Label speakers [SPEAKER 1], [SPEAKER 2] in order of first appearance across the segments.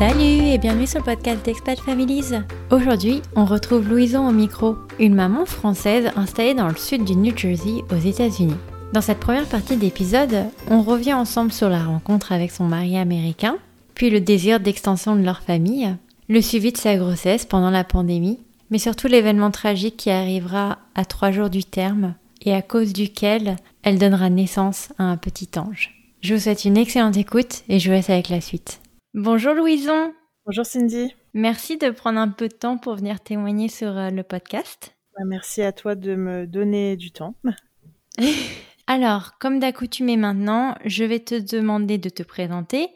[SPEAKER 1] Salut et bienvenue sur le podcast d'Expat Families. Aujourd'hui, on retrouve Louison au micro, une maman française installée dans le sud du New Jersey aux États-Unis. Dans cette première partie d'épisode, on revient ensemble sur la rencontre avec son mari américain, puis le désir d'extension de leur famille, le suivi de sa grossesse pendant la pandémie, mais surtout l'événement tragique qui arrivera à trois jours du terme et à cause duquel elle donnera naissance à un petit ange. Je vous souhaite une excellente écoute et je vous laisse avec la suite. Bonjour Louison.
[SPEAKER 2] Bonjour Cindy.
[SPEAKER 1] Merci de prendre un peu de temps pour venir témoigner sur euh, le podcast.
[SPEAKER 2] Bah, merci à toi de me donner du temps.
[SPEAKER 1] Alors, comme d'accoutumé maintenant, je vais te demander de te présenter,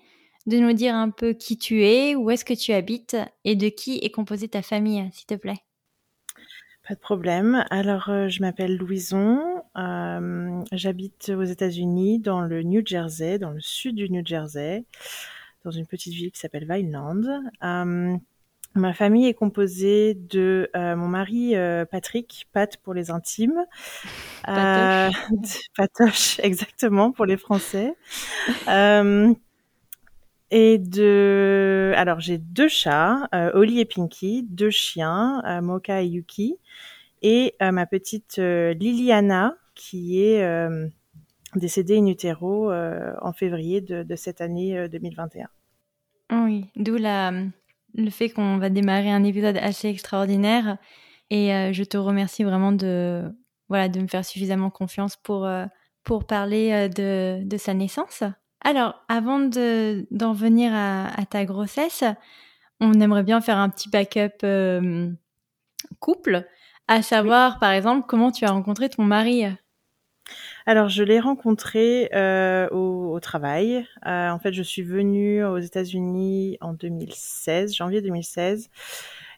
[SPEAKER 1] de nous dire un peu qui tu es, où est-ce que tu habites et de qui est composée ta famille, s'il te plaît.
[SPEAKER 2] Pas de problème. Alors, euh, je m'appelle Louison. Euh, j'habite aux États-Unis, dans le New Jersey, dans le sud du New Jersey, dans une petite ville qui s'appelle Vineland. Euh, ma famille est composée de mon mari Patrick, Pat pour les intimes.
[SPEAKER 1] Patoche.
[SPEAKER 2] Patoche, exactement, pour les Français. et de alors j'ai deux chats, euh, Oli et Pinky, deux chiens, euh, Mocha et Yuki, et euh, ma petite Liliana qui est décédée in utero en février de, de cette année 2021.
[SPEAKER 1] Oui, d'où la le fait qu'on va démarrer un épisode assez extraordinaire et je te remercie vraiment de voilà de me faire suffisamment confiance pour pour parler de, de sa naissance. Alors, avant d'en venir à, ta grossesse, on aimerait bien faire un petit backup euh, couple, à savoir, par exemple, comment tu as rencontré ton mari?
[SPEAKER 2] Alors, je l'ai rencontré euh, au, travail. Euh, en fait, je suis venue aux États-Unis en 2016, janvier 2016,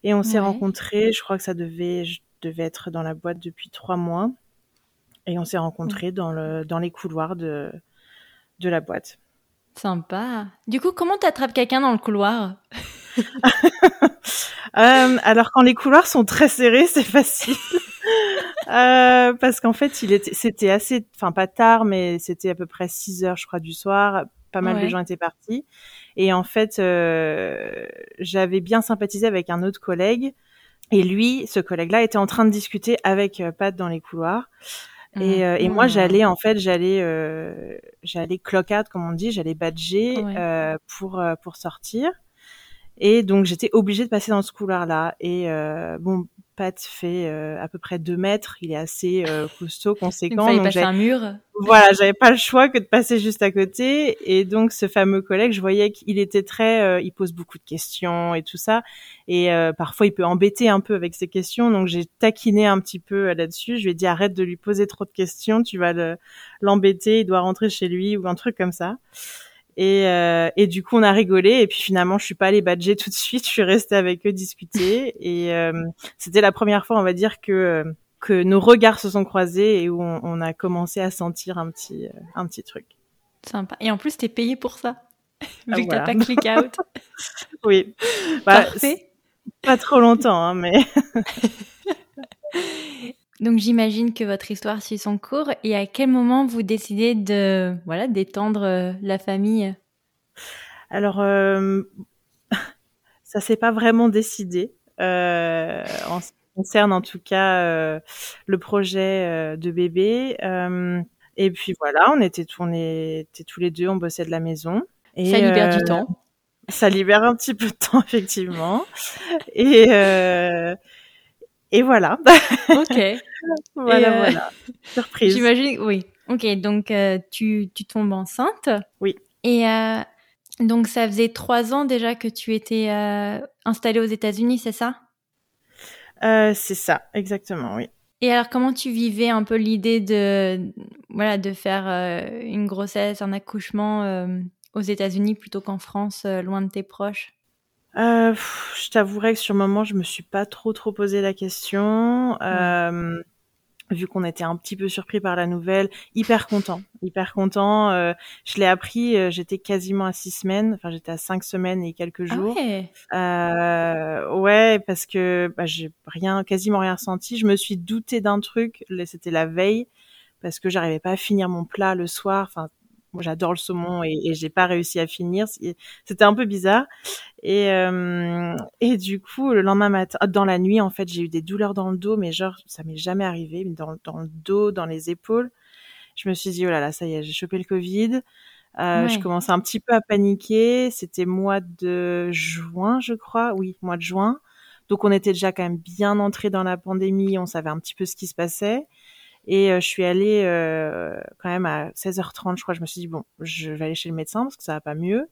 [SPEAKER 2] et on s'est rencontrés. Je crois que ça devait, je devais être dans la boîte depuis trois mois, et on s'est rencontrés dans le dans les couloirs de de la boîte.
[SPEAKER 1] Sympa. Du coup, comment t'attrapes quelqu'un dans le couloir?
[SPEAKER 2] Euh, Alors, quand les couloirs sont très serrés, c'est facile. euh, parce qu'en fait, il était, c'était assez, enfin pas tard, mais c'était à peu près 6 heures, je crois, du soir. Pas mal de gens étaient partis. Et en fait, euh, j'avais bien sympathisé avec un autre collègue. Et lui, ce collègue-là, était en train de discuter avec euh, Pat dans les couloirs. Et, euh, et moi, mmh. j'allais en fait, j'allais, euh, j'allais clock out, comme on dit, j'allais badger euh, pour euh, pour sortir. Et donc j'étais obligée de passer dans ce couloir-là. Et euh, bon, Pat fait euh, à peu près deux mètres. Il est assez euh, costaud, conséquent.
[SPEAKER 1] Il passer un mur.
[SPEAKER 2] Voilà, j'avais pas le choix que de passer juste à côté. Et donc ce fameux collègue, je voyais qu'il était très, euh, il pose beaucoup de questions et tout ça. Et parfois il peut embêter un peu avec ses questions. Donc j'ai taquiné un petit peu là-dessus. Je lui ai dit arrête de lui poser trop de questions. Tu vas l'embêter. il doit rentrer chez lui ou un truc comme ça. Et, euh, et du coup, on a rigolé. Et puis finalement, je suis pas allée badger tout de suite. Je suis restée avec eux discuter. Et euh, c'était la première fois, on va dire, que que nos regards se sont croisés et où on, on a commencé à sentir un petit euh, un petit truc.
[SPEAKER 1] Sympa. Et en plus, t'es payé pour ça, vu que t'as pas click out.
[SPEAKER 2] oui.
[SPEAKER 1] Bah, Parfait.
[SPEAKER 2] Pas trop longtemps, hein, mais.
[SPEAKER 1] Donc j'imagine que votre histoire suit son cours et à quel moment vous décidez de voilà d'étendre euh, la famille?
[SPEAKER 2] Alors euh, ça s'est pas vraiment décidé euh, en ce qui concerne en tout cas euh, le projet de bébé. et puis voilà, on était, on était tous les deux, on bossait de la maison. Et,
[SPEAKER 1] ça libère du temps.
[SPEAKER 2] Ça libère un petit peu de temps effectivement. et et voilà.
[SPEAKER 1] Ok.
[SPEAKER 2] voilà, euh, voilà. Surprise.
[SPEAKER 1] J'imagine, oui. Ok, donc euh, tu, tu tombes enceinte.
[SPEAKER 2] Oui.
[SPEAKER 1] Et euh, donc ça faisait trois ans déjà que tu étais installée aux États-Unis, c'est ça?
[SPEAKER 2] C'est ça, exactement, oui.
[SPEAKER 1] Et alors, comment tu vivais un peu l'idée de, voilà, de faire une grossesse, un accouchement aux États-Unis plutôt qu'en France, loin de tes proches?
[SPEAKER 2] Euh, je t'avouerai que sur le moment, je me suis pas trop trop posé la question. Euh, vu qu'on était un petit peu surpris par la nouvelle, hyper content, hyper content. Euh, je l'ai appris, euh, j'étais quasiment à six semaines, enfin j'étais à cinq semaines et quelques ah jours.
[SPEAKER 1] ouais.
[SPEAKER 2] Euh, ouais, parce que bah, j'ai rien, quasiment rien ressenti. Je me suis douté d'un truc, c'était la veille, parce que j'arrivais pas à finir mon plat le soir. Enfin, moi j'adore le saumon et, et j'ai pas réussi à finir. C'était un peu bizarre. Et et du coup le lendemain matin, dans la nuit en fait, j'ai eu des douleurs dans le dos, mais genre ça m'est jamais arrivé, dans, dans le dos, dans les épaules. Je me suis dit oh là là, ça y est, j'ai chopé le Covid. Euh, Je commençais un petit peu à paniquer. C'était mois de juin, je crois. Oui, mois de juin. Donc on était déjà quand même bien entré dans la pandémie. On savait un petit peu ce qui se passait. Et euh, je suis allée euh, quand même à 16h30, je crois. Je me suis dit bon, je vais aller chez le médecin parce que ça va pas mieux.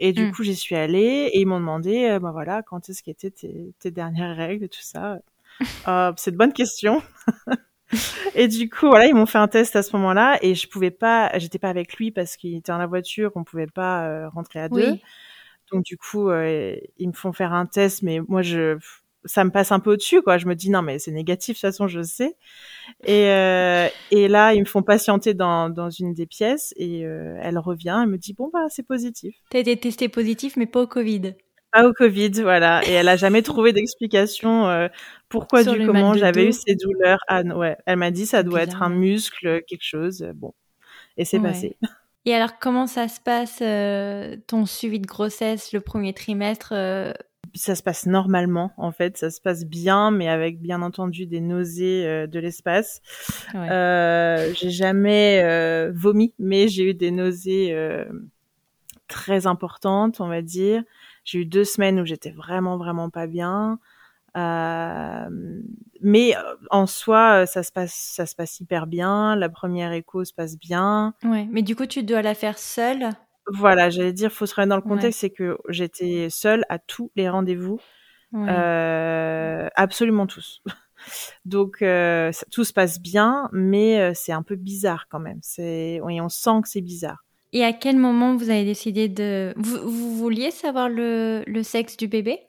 [SPEAKER 2] Et du mmh. coup, j'y suis allée et ils m'ont demandé, euh, bah voilà, quand est-ce qu'étaient tes, tes dernières règles et tout ça. Euh, c'est une bonne question. et du coup, voilà, ils m'ont fait un test à ce moment-là et je pouvais pas, j'étais pas avec lui parce qu'il était dans la voiture, on pouvait pas euh, rentrer à deux. Donc du coup, ils me font faire un test, mais moi je, ça me passe un peu au-dessus, quoi. Je me dis non, mais c'est négatif, de toute façon, je sais. Et euh, et là, ils me font patienter dans dans une des pièces et elle revient, elle me dit bon bah c'est positif.
[SPEAKER 1] T'as été testé positif, mais pas au Covid.
[SPEAKER 2] Pas au Covid, voilà. Et elle a jamais trouvé d'explication euh, pourquoi du comment j'avais eu ces douleurs. Ah ouais, elle m'a dit ça doit être un muscle, quelque chose. Bon, et c'est passé.
[SPEAKER 1] Et alors, comment ça se passe euh, ton suivi de grossesse, le premier trimestre euh?
[SPEAKER 2] Ça se passe normalement, en fait. Ça se passe bien, mais avec bien entendu des nausées de l'espace. Ouais. j'ai jamais vomi, mais j'ai eu des nausées très importantes, on va dire. J'ai eu deux semaines où j'étais vraiment vraiment pas bien. Euh, mais euh, en soi, euh, ça se passe, ça se passe hyper bien. La première écho se passe bien.
[SPEAKER 1] Ouais, mais du coup, tu dois la faire seule?
[SPEAKER 2] Voilà, j'allais dire, faut se remettre dans le contexte, c'est que j'étais seule à tous les rendez-vous, euh, absolument tous. Donc tout se passe bien, mais c'est un peu bizarre quand même. C'est, oui, on sent que c'est bizarre.
[SPEAKER 1] Et à quel moment vous avez décidé de... Vous, vous vouliez savoir le, le, sexe du bébé?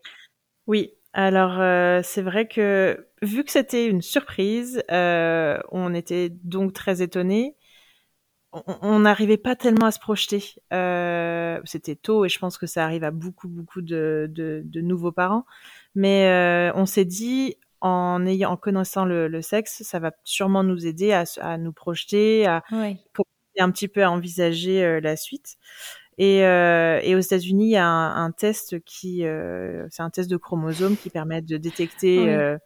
[SPEAKER 2] Oui. Alors euh, c'est vrai que vu que c'était une surprise, euh, on était donc très étonnés. On n'arrivait pas tellement à se projeter. Euh, c'était tôt et je pense que ça arrive à beaucoup beaucoup de, de, de nouveaux parents. Mais euh, on s'est dit en ayant en connaissant le, le, sexe, ça va sûrement nous aider à, à nous projeter, à
[SPEAKER 1] oui
[SPEAKER 2] un petit peu à envisager euh, la suite. Et, euh, et, aux États-Unis, il y a un, un test qui, euh, c'est un test de chromosomes qui permet de détecter euh,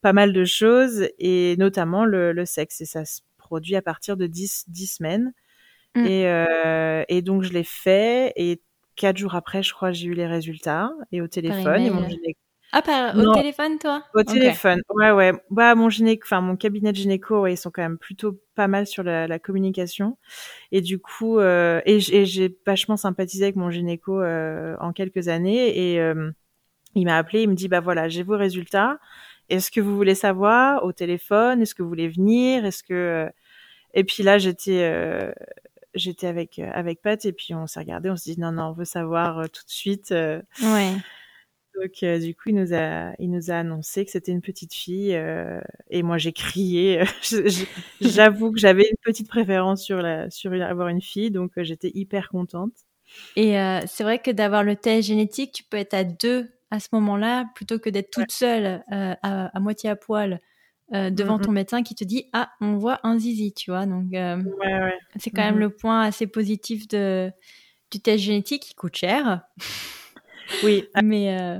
[SPEAKER 2] pas mal de choses et notamment le, le, sexe. Et ça se produit à partir de 10, 10 semaines. Mm. Et, euh, et donc je l'ai fait et quatre jours après, je crois, j'ai eu les résultats et au téléphone. Et mon
[SPEAKER 1] ah, par, au téléphone, toi?
[SPEAKER 2] Au téléphone, ouais, ouais. Bah, mon gynéco, enfin, mon cabinet de gynéco, ouais, ils sont quand même plutôt pas mal sur la, la communication. Et du coup, euh, et, j'ai vachement sympathisé avec mon gynéco euh, en quelques années. Et il m'a appelé, il me dit, bah voilà, j'ai vos résultats. Est-ce que vous voulez savoir au téléphone? Est-ce que vous voulez venir? Est-ce que euh, Et puis là, j'étais euh, j'étais avec avec Pat et puis on s'est regardé, on s'est dit non non, on veut savoir tout de suite.
[SPEAKER 1] ouais.
[SPEAKER 2] Donc euh, du coup, il nous a, il nous a annoncé que c'était une petite fille euh, et moi j'ai crié. J'avoue que j'avais une petite préférence sur la, sur avoir une fille, donc euh, j'étais hyper contente.
[SPEAKER 1] Et c'est vrai que d'avoir le test génétique, tu peux être à deux à ce moment-là plutôt que d'être toute seule à, à, moitié à poil. devant ton médecin qui te dit ah on voit un zizi tu vois donc ouais,
[SPEAKER 2] ouais.
[SPEAKER 1] c'est quand même le point assez positif de du test génétique qui coûte cher
[SPEAKER 2] oui.
[SPEAKER 1] Mais euh,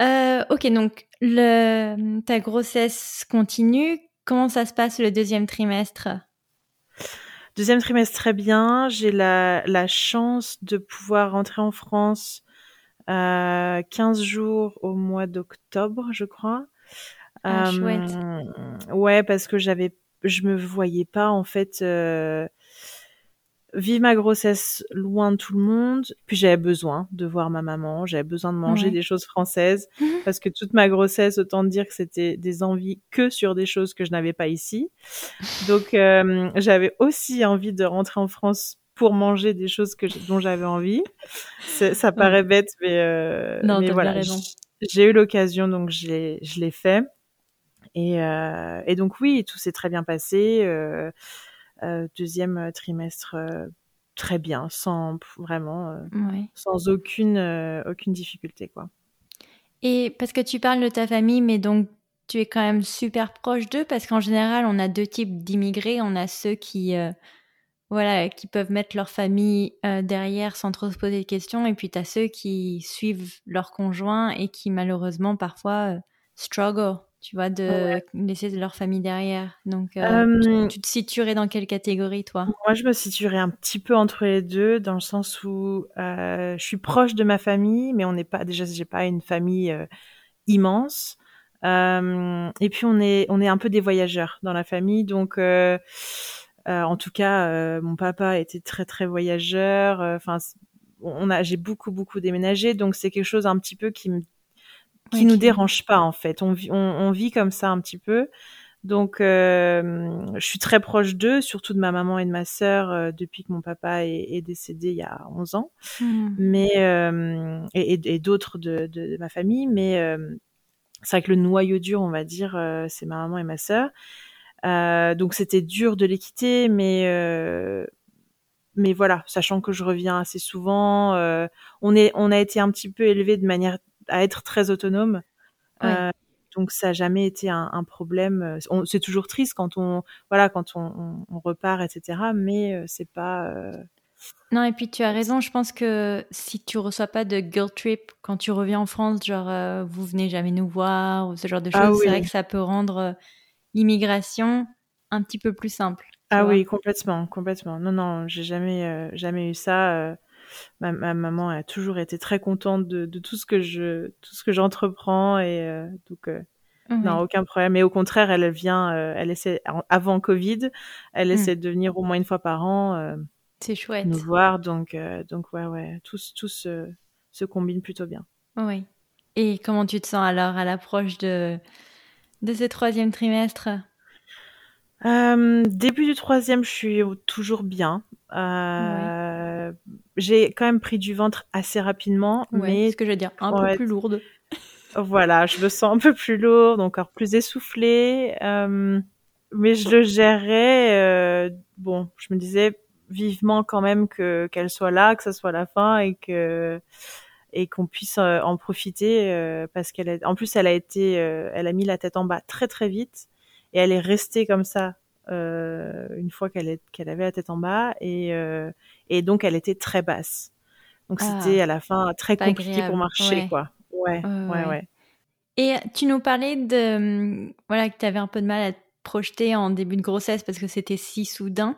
[SPEAKER 1] euh, ok, donc le, ta grossesse continue. Comment ça se passe le deuxième trimestre?
[SPEAKER 2] Deuxième trimestre très bien. J'ai la, la chance de pouvoir rentrer en France euh, 15 jours au mois d'octobre, je crois.
[SPEAKER 1] Ah, chouette.
[SPEAKER 2] Euh, ouais, parce que j'avais, je me voyais pas en fait euh, vivre ma grossesse loin de tout le monde. Puis j'avais besoin de voir ma maman, j'avais besoin de manger des choses françaises parce que toute ma grossesse, autant dire que c'était des envies que sur des choses que je n'avais pas ici. Donc euh, j'avais aussi envie de rentrer en France pour manger des choses que dont j'avais envie. Ça paraît bête, mais, euh,
[SPEAKER 1] non,
[SPEAKER 2] mais voilà, j'ai eu l'occasion donc je l'ai fait. Et, euh, et donc oui, tout s'est très bien passé. Euh, deuxième trimestre très bien, sans vraiment, sans aucune aucune difficulté quoi.
[SPEAKER 1] Et parce que tu parles de ta famille, mais donc tu es quand même super proche d'eux parce qu'en général, on a deux types d'immigrés. On a ceux qui voilà, qui peuvent mettre leur famille euh, derrière sans trop se poser de questions. Et puis, tu as ceux qui suivent leur conjoint et qui, malheureusement, parfois, euh, struggle, tu vois, de laisser leur famille derrière. Donc, euh, tu, te situerais dans quelle catégorie, toi?
[SPEAKER 2] Moi, je me situerais un petit peu entre les deux, dans le sens où je suis proche de ma famille, mais on n'est pas, déjà, j'ai pas une famille immense. et puis, on est, on est un peu des voyageurs dans la famille. Donc, euh, en tout cas, euh, mon papa était très très voyageur. Euh, enfin, on a, j'ai beaucoup beaucoup déménagé, donc c'est quelque chose un petit peu qui me, qui nous dérange pas en fait. On, on, on, vit comme ça un petit peu. Donc, je suis très proche d'eux, surtout de ma maman et de ma sœur, depuis que mon papa est, décédé il y a 11 ans, mmh. mais et, et d'autres de, de, de, ma famille. Mais c'est vrai que le noyau dur, on va dire, c'est ma maman et ma sœur. Euh, donc c'était dur de les quitter, mais euh, mais voilà, sachant que je reviens assez souvent, euh, on est on a été un petit peu élevé de manière à être très autonome. donc ça n'a jamais été un, un problème. C'est toujours triste quand on voilà quand on, on, repart etc. Mais c'est pas
[SPEAKER 1] non, et puis tu as raison, je pense que si tu reçois pas de guilt trip quand tu reviens en France, genre vous venez jamais nous voir ou ce genre de ah choses, c'est vrai que ça peut rendre l'immigration un petit peu plus simple.
[SPEAKER 2] Ah oui, complètement, complètement. Non, non, j'ai jamais, euh, jamais eu ça. Euh, ma, maman a toujours été très contente de, tout ce que je, tout ce que j'entreprends et euh, donc non, aucun problème. Et au contraire, elle vient, elle essaie avant Covid, elle mmh. essaie de venir au moins une fois par an.
[SPEAKER 1] C'est chouette.
[SPEAKER 2] Nous voir, donc, donc ouais, ouais, tout, tout se, se combine plutôt bien.
[SPEAKER 1] Oui. Et comment tu te sens alors à l'approche de de ce troisième trimestre?
[SPEAKER 2] Euh, Début du troisième, je suis toujours bien. Euh, j'ai quand même pris du ventre assez rapidement, mais
[SPEAKER 1] ce que je veux dire, un peu plus lourde.
[SPEAKER 2] Voilà, je me sens un peu plus lourde, encore plus essoufflée, euh, mais je le gérerai. bon, je me disais vivement quand même que qu'elle soit là, que ce soit la fin et que et qu'on puisse euh, en profiter euh, parce qu'elle en plus elle a été euh, elle a mis la tête en bas très très vite et elle est restée comme ça une fois qu'elle est qu'elle avait la tête en bas et et donc elle était très basse. Donc ah, c'était à la fin très compliqué pour marcher quoi. Ouais, ouais, ouais
[SPEAKER 1] et tu nous parlais de voilà que tu avais un peu de mal à te projeter en début de grossesse parce que c'était si soudain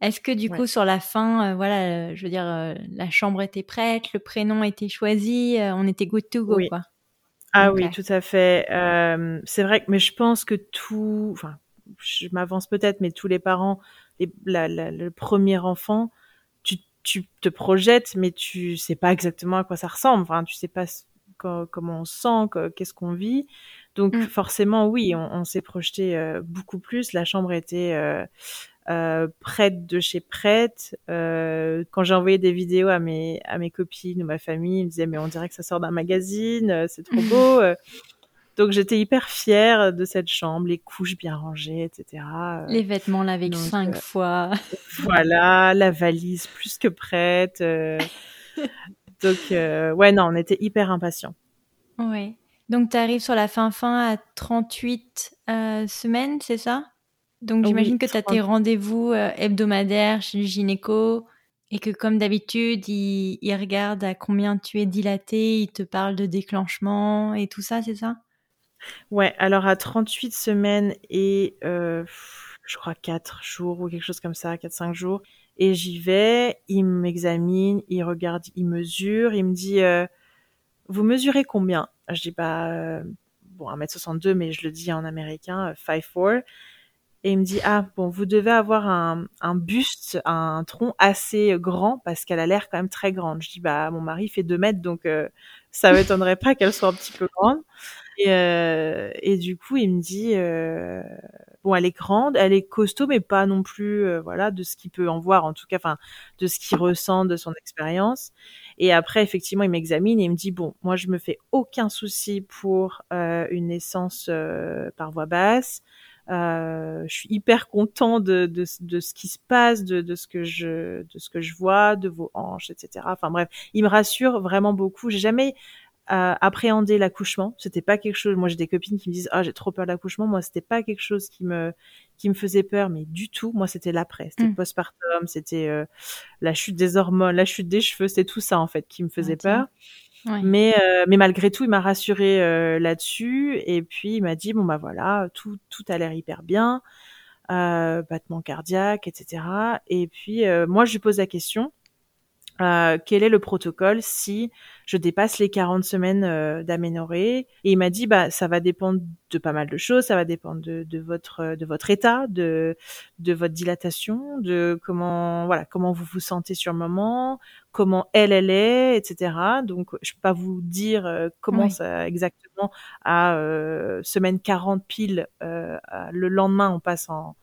[SPEAKER 1] est-ce que du coup sur la fin, euh, voilà, euh, je veux dire, euh, la chambre était prête, le prénom était choisi, on était good to go, quoi?
[SPEAKER 2] Ah oui, tout à fait. c'est vrai que, mais je pense que tout, enfin, je m'avance peut-être, mais tous les parents, le premier enfant, tu, tu te projettes, mais tu sais pas exactement à quoi ça ressemble. Enfin, tu sais pas comment on sent, qu'est-ce qu'on vit. Donc mmh. forcément, oui, on, on s'est projeté beaucoup plus. La chambre était euh, prête de chez prête. Euh, quand j'ai envoyé des vidéos à mes à mes copines ou ma famille, ils me disaient mais on dirait que ça sort d'un magazine, euh, c'est trop beau. Donc j'étais hyper fière de cette chambre, les couches bien rangées, etc.
[SPEAKER 1] Les vêtements lavés cinq fois.
[SPEAKER 2] voilà, la valise plus que prête. Donc ouais non, on était hyper impatients.
[SPEAKER 1] Ouais. Donc tu arrives sur la fin fin à 38 semaines, c'est ça? Donc j'imagine que tu as tes rendez-vous euh, hebdomadaires chez le gynéco et que comme d'habitude, il, il, regarde à combien tu es dilaté, il te parle de déclenchement et tout ça, c'est ça?
[SPEAKER 2] Ouais, alors à 38 semaines et euh, je crois 4 jours ou quelque chose comme ça, 4-5 jours, et j'y vais, il m'examine, il regarde, il mesure, il me dit euh, Vous mesurez combien Je dis bah bon 1m62 mais je le dis en américain 5'4 et il me dit ah bon vous devez avoir un, un buste, un tronc assez grand parce qu'elle a l'air quand même très grande. Je dis bah mon mari fait deux mètres donc euh, ça m'étonnerait pas qu'elle soit un petit peu grande. Et, euh, et du coup il me dit euh, bon elle est grande, elle est costaud mais pas non plus euh, voilà de ce qu'il peut en voir en tout cas enfin de ce qu'il ressent de son expérience. Et après effectivement il m'examine et il me dit bon moi je me fais aucun souci pour euh, une naissance par voie basse. Euh, je suis hyper content de, de, de, ce qui se passe, de, de, ce que je, de ce que je vois, de vos hanches, etc. Enfin bref, il me rassure vraiment beaucoup. J'ai jamais euh, appréhendé l'accouchement. C'était pas quelque chose. Moi, j'ai des copines qui me disent ah j'ai trop peur de l'accouchement. Moi, c'était pas quelque chose qui me qui me faisait peur, mais du tout. Moi, c'était l'après, c'était le mm. postpartum, c'était euh, la chute des hormones, la chute des cheveux, c'est tout ça en fait qui me faisait peur. Mais euh, mais malgré tout, il m'a rassuré euh, là-dessus. Et puis il m'a dit bon bah voilà, tout tout a l'air hyper bien, battement cardiaque, etc. Et puis moi, je lui pose la question euh, quel est le protocole si je dépasse les 40 semaines euh, d'aménorrhée? Et il m'a dit bah ça va dépendre de pas mal de choses, ça va dépendre de, de votre de votre état, de de votre dilatation, de comment voilà comment vous vous sentez sur le moment, comment elle elle est, etc. Donc je peux pas vous dire euh, comment ça exactement à euh, semaine 40 pile le lendemain on passe en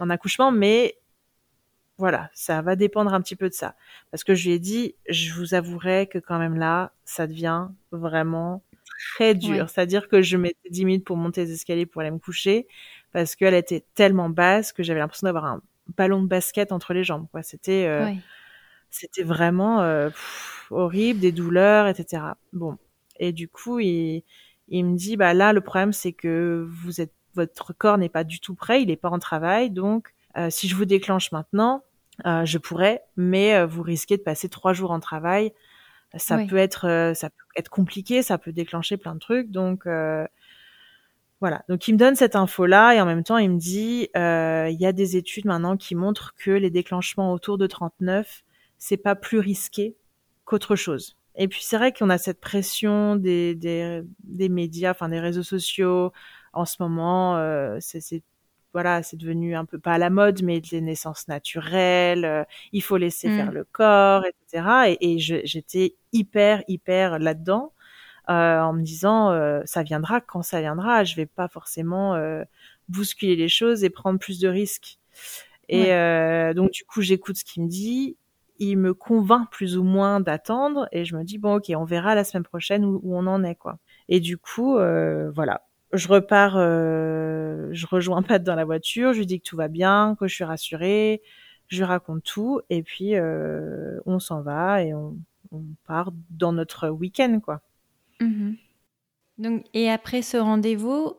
[SPEAKER 2] en accouchement, mais voilà, ça va dépendre un petit peu de ça. Parce que je lui ai dit, je vous avouerai que quand même là, ça devient vraiment très dur. C'est-à-dire que je mettais 10 minutes pour monter les escaliers pour aller me coucher parce qu'elle était tellement basse que j'avais l'impression d'avoir un ballon de basket entre les jambes. Quoi. C'était, euh, c'était vraiment euh, horrible, des douleurs, etc. Bon, et du coup, il, il me dit, bah là, le problème c'est que vous êtes, votre corps n'est pas du tout prêt, il n'est pas en travail, donc euh, si je vous déclenche maintenant, je pourrais, mais euh, vous risquez de passer trois jours en travail. Ça peut être, ça peut être compliqué, ça peut déclencher plein de trucs. Donc voilà. Donc il me donne cette info là et en même temps il me dit, il y a des études maintenant qui montrent que les déclenchements autour de 39, c'est pas plus risqué qu'autre chose. Et puis c'est vrai qu'on a cette pression des, des, des médias, enfin des réseaux sociaux en ce moment. Euh, c'est voilà, c'est devenu un peu pas à la mode, mais des naissances naturelles. Euh, il faut laisser faire mm. le corps, etc. Et, j'étais hyper, hyper là-dedans, euh, en me disant, euh, ça viendra quand ça viendra. Je vais pas forcément bousculer les choses et prendre plus de risques. Et donc du coup, j'écoute ce qu'il me dit. Il me convainc plus ou moins d'attendre et je me dis bon ok, on verra la semaine prochaine où, où on en est quoi. Et du coup, voilà, je repars, euh, je rejoins Pat dans la voiture, je lui dis que tout va bien, que je suis rassurée, je lui raconte tout, et puis euh, on s'en va et on, part dans notre week-end, quoi.
[SPEAKER 1] Mhm. Donc, et après ce rendez-vous,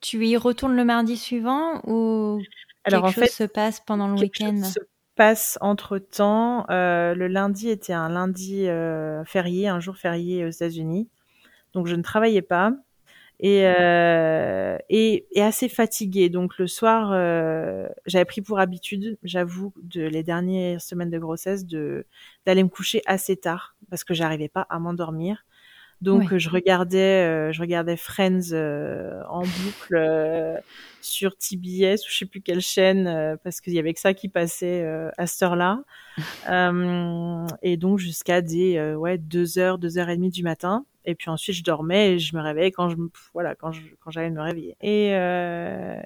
[SPEAKER 1] tu y retournes le mardi suivant ou Alors, quelque chose se passe pendant le week-end se
[SPEAKER 2] passe entre temps. Euh, le lundi était un lundi férié, un jour férié aux États-Unis, donc je ne travaillais pas et, euh, et, et, assez fatiguée. Donc le soir, euh, j'avais pris pour habitude, j'avoue, de les dernières semaines de grossesse, de d'aller me coucher assez tard parce que j'arrivais pas à m'endormir. Donc je regardais, euh, je regardais Friends euh, en boucle euh, sur TBS ou je sais plus quelle chaîne parce qu'il y avait que ça qui passait à cette heure-là. et donc jusqu'à des ouais deux heures, deux heures et demie du matin. Et puis ensuite je dormais et je me réveillais quand je voilà quand je quand j'allais me réveiller. Et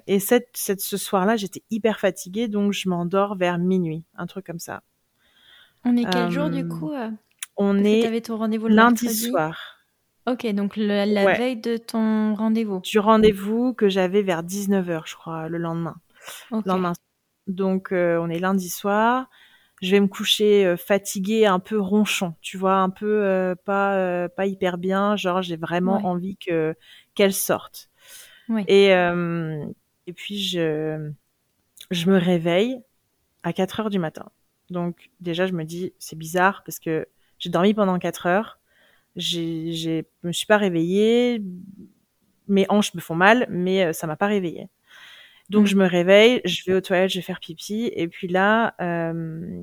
[SPEAKER 2] et cette, cette ce soir-là j'étais hyper fatiguée donc je m'endors vers minuit, un truc comme ça.
[SPEAKER 1] On est quel jour du coup
[SPEAKER 2] On est ton rendez-vous lundi soir.
[SPEAKER 1] Ok, donc la veille de ton rendez-vous.
[SPEAKER 2] Du rendez-vous que j'avais vers 19h, je crois, le lendemain. lendemain. Donc, euh, on est lundi soir. Je vais me coucher euh, fatiguée, un peu ronchon, tu vois, un peu euh, pas pas hyper bien. Genre, j'ai vraiment envie que qu'elle sorte. Et et puis je je me réveille à 4 heures du matin. Donc déjà, je me dis c'est bizarre parce que j'ai dormi pendant 4 heures j'ai, j'ai, me suis pas réveillée. Mes hanches me font mal, mais euh, ça m'a pas réveillée. Donc mm. je me réveille, je vais aux toilettes, je vais faire pipi, et puis là, euh,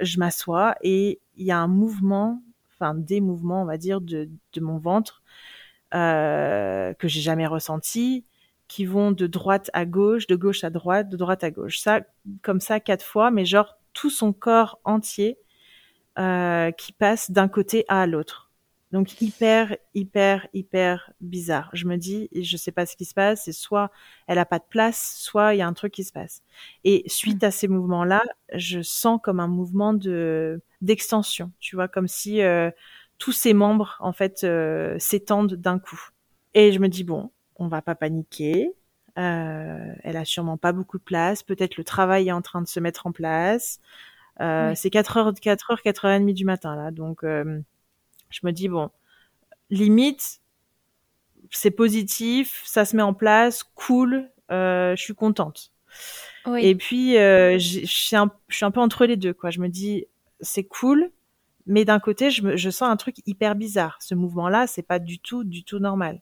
[SPEAKER 2] je m'assois et il y a un mouvement, enfin des mouvements, on va dire, de, de mon ventre euh, que j'ai jamais ressenti, qui vont de droite à gauche, de gauche à droite, de droite à gauche. Ça, comme ça, quatre fois, mais genre tout son corps entier euh, qui passe d'un côté à l'autre. Donc hyper, hyper, hyper bizarre. Je me dis, je sais pas ce qui se passe, c'est soit elle a pas de place, soit il y a un truc qui se passe. Et suite mm. à ces mouvements-là, je sens comme un mouvement de d'extension, tu vois, comme si euh, tous ses membres en fait euh, s'étendent d'un coup. Et je me dis bon, on va pas paniquer. Euh, elle a sûrement pas beaucoup de place. Peut-être le travail est en train de se mettre en place. Euh, C'est 4 heures, 4 heures, 4 heures et demie du matin là, donc euh, je me dis, bon, limite, c'est positif, ça se met en place, cool, euh, je suis contente. Et puis, je suis un, un peu entre les deux, quoi. Je me dis, c'est cool, mais d'un côté, je, je sens un truc hyper bizarre. Ce mouvement-là, c'est pas du tout, du tout normal.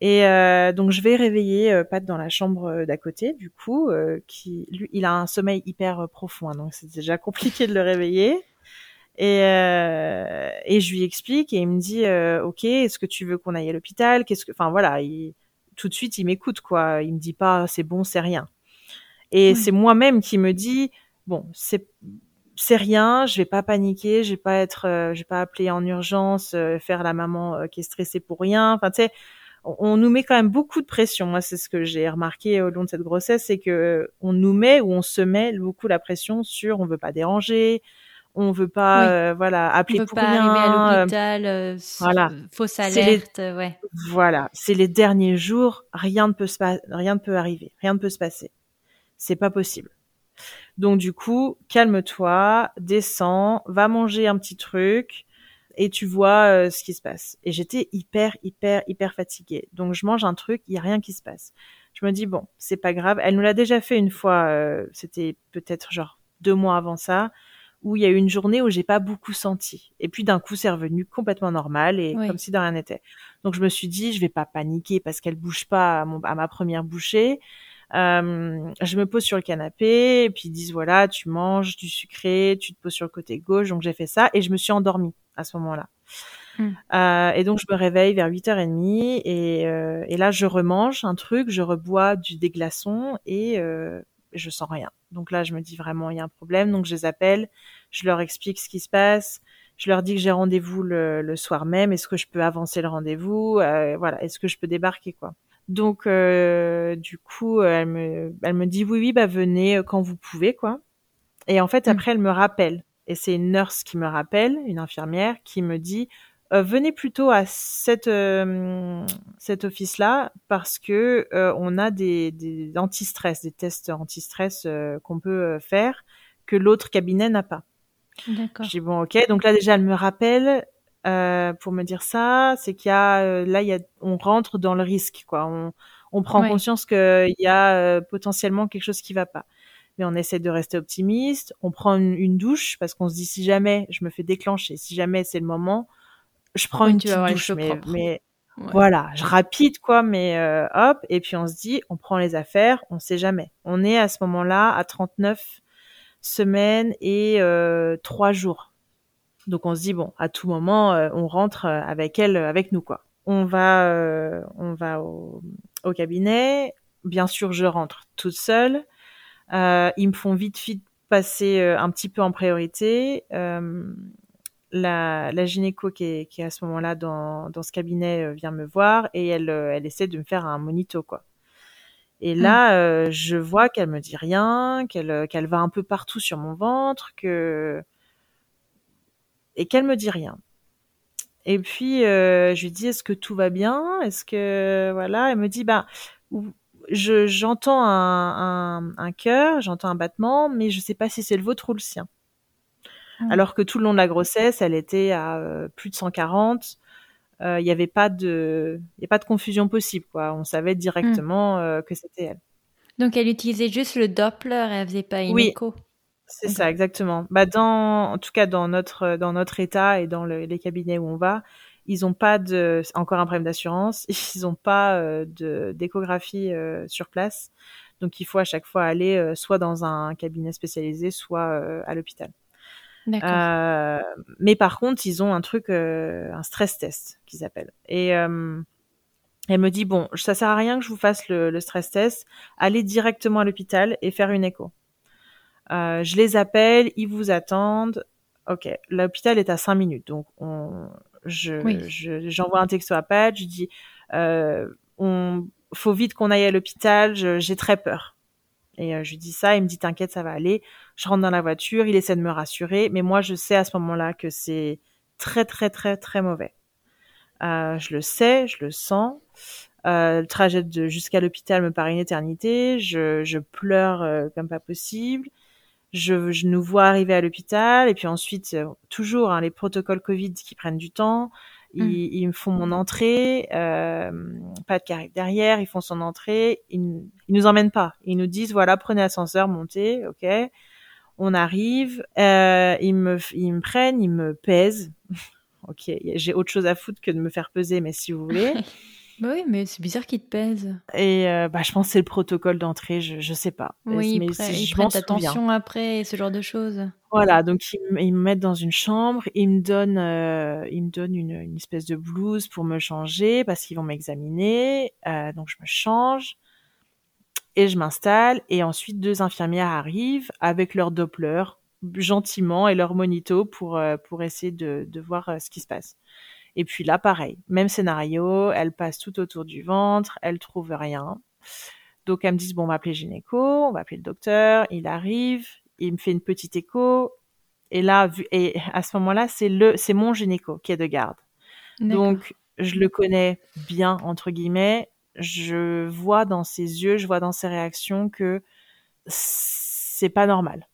[SPEAKER 2] Et euh, donc je vais réveiller euh, Pat dans la chambre euh, d'à côté, du coup, euh, qui lui, il a un sommeil hyper profond, hein, donc c'est déjà compliqué de le réveiller. Et, et je lui explique et il me dit, ok, est-ce que tu veux qu'on aille à l'hôpital? Qu'est-ce que, enfin voilà, il, tout de suite il m'écoute quoi. Il me dit pas, c'est bon, c'est rien. Et c'est moi-même qui me dis, bon, c'est c'est rien, je vais pas paniquer, je vais pas être, je vais pas appeler en urgence, faire la maman qui est stressée pour rien. Enfin, tu sais, on nous met quand même beaucoup de pression. Moi, c'est ce que j'ai remarqué au long de cette grossesse, c'est que on nous met ou on se met beaucoup la pression sur on veut pas déranger, on veut pas, euh, voilà, appeler
[SPEAKER 1] on veut
[SPEAKER 2] pour
[SPEAKER 1] pas
[SPEAKER 2] rien.
[SPEAKER 1] Arriver à l'hôpital, euh,
[SPEAKER 2] voilà,
[SPEAKER 1] fausse alerte, ouais.
[SPEAKER 2] Voilà, c'est les derniers jours, rien ne peut se rien ne peut arriver, rien ne peut se passer. C'est pas possible. Donc du coup, calme-toi, descends, va manger un petit truc et tu vois euh, ce qui se passe. Et j'étais hyper, hyper, hyper fatiguée. Donc je mange un truc, il y a rien qui se passe. Je me dis bon, c'est pas grave. Elle nous l'a déjà fait une fois. Euh, c'était peut-être genre deux mois avant ça, où il y a eu une journée où j'ai pas beaucoup senti. Et puis d'un coup, c'est revenu complètement normal et comme si de rien n'était. Donc je me suis dit, je vais pas paniquer parce qu'elle bouge pas à, mon, à ma première bouchée. Euh, je me pose sur le canapé et puis ils disent voilà, tu manges du sucré, tu te poses sur le côté gauche. Donc j'ai fait ça et je me suis endormie à ce moment-là. Hmm. Euh, et donc je me réveille vers 8h30 et, euh, et là je remange un truc, je rebois du des glaçons et euh, je sens rien. Donc là je me dis vraiment il y a un problème, donc je les appelle, je leur explique ce qui se passe, je leur dis que j'ai rendez-vous le, le, soir même, est-ce que je peux avancer le rendez-vous, euh, voilà, est-ce que je peux débarquer quoi? Donc euh, du coup elle me elle me dit oui oui bah venez quand vous pouvez quoi. Et en fait hmm. après elle me rappelle et c'est une nurse qui me rappelle, une infirmière, qui me dit euh, venez plutôt à cette, euh, cet office-là parce que euh, on a des, des anti-stress, des tests anti-stress qu'on peut faire que l'autre cabinet n'a pas.
[SPEAKER 1] D'accord.
[SPEAKER 2] J'ai bon ok, donc là déjà elle me rappelle pour me dire ça, c'est qu'il y a là il y a, on rentre dans le risque quoi, on, on prend conscience qu'il y a potentiellement quelque chose qui va pas mais on essaie de rester optimiste. On prend une, douche parce qu'on se dit si jamais je me fais déclencher, si jamais c'est le moment, je prends une petite douche. Mais, mais voilà, je rapide quoi, mais euh, hop. Et puis on se dit, on prend les affaires, on sait jamais. On est à ce moment-là à 39 semaines et euh, 3 jours. Donc on se dit bon, à tout moment, euh, on rentre avec elle, avec nous quoi. On va, euh, on va au, cabinet. Bien sûr, je rentre toute seule. Euh, ils me font vite vite passer euh, un petit peu en priorité. Euh, la, la, gynéco qui est, qui est à ce moment-là dans, dans ce cabinet vient me voir et elle, elle essaie de me faire un monito quoi. Et là, mmh. je vois qu'elle me dit rien, qu'elle qu'elle va un peu partout sur mon ventre, que et qu'elle me dit rien. Et puis je lui dis est-ce que tout va bien? Est-ce que voilà Elle me dit bah je j'entends un, un, un cœur, j'entends un battement, mais je sais pas si c'est le vôtre ou le sien. Ah. Alors que tout le long de la grossesse, elle était à euh, plus de 140. Euh, il n'y avait pas de, il a pas de confusion possible, quoi. On savait directement hmm. euh, que c'était elle.
[SPEAKER 1] Donc elle utilisait juste le Doppler, elle faisait pas une
[SPEAKER 2] oui.
[SPEAKER 1] écho.
[SPEAKER 2] C'est ça, exactement. Bah dans, en tout cas dans notre dans notre état et dans le, les cabinets où on va, ils ont pas de, encore un problème d'assurance, ils ont pas euh, de d'échographie euh, sur place, donc il faut à chaque fois aller euh, soit dans un cabinet spécialisé, soit à l'hôpital. Euh, mais par contre, ils ont un truc, un stress test qu'ils appellent. Et elle me dit bon, ça sert à rien que je vous fasse le, le stress test, allez directement à l'hôpital et faire une écho. je les appelle, ils vous attendent. Ok, l'hôpital est à 5 minutes, donc on, je, j'envoie un texto à Pat, je dis, euh, on, faut vite qu'on aille à l'hôpital, j'ai très peur. Et euh, je dis ça, il me dit t'inquiète, ça va aller. Je rentre dans la voiture, il essaie de me rassurer, mais moi je sais à ce moment-là que c'est très très très très mauvais. Euh, je le sais, je le sens. Euh, le trajet de jusqu'à l'hôpital me paraît une éternité. Je, je pleure euh, comme pas possible je, je nous vois arriver à l'hôpital et puis ensuite euh, toujours hein, les protocoles Covid qui prennent du temps, Ils, mmh. me font mon entrée, euh, pas de carré derrière, ils font son entrée, ils, ils nous emmènent pas. Ils nous disent voilà, prenez l'ascenseur, montez, ok. On arrive, euh, ils me ils me prennent, ils me pèsent. ok, j'ai autre chose à foutre que de me faire peser, mais si vous voulez.
[SPEAKER 1] Bah oui, mais c'est bizarre qu'ils te pèsent.
[SPEAKER 2] Et euh, bah, je pense que c'est le protocole d'entrée, je, je sais pas.
[SPEAKER 1] Oui, mais ils prennent attention après, ce genre de choses.
[SPEAKER 2] Voilà, donc ils, me mettent dans une chambre, ils me donnent, euh, ils me donnent une, une, espèce de blouse pour me changer parce qu'ils vont m'examiner. Euh, donc je me change et je m'installe et ensuite deux infirmières arrivent avec leur Doppler gentiment et leur monito pour pour essayer de, de voir ce qui se passe. Et puis là, pareil, même scénario, elle passe tout autour du ventre, elle trouve rien. Donc elles me disent bon, on va appeler gynéco, on va appeler le docteur. Il arrive, il me fait une petite écho. Et là, vu, et à ce moment-là, c'est le, c'est mon gynéco qui est de garde. Donc je le connais bien entre guillemets. Je vois dans ses yeux, je vois dans ses réactions que c'est pas normal.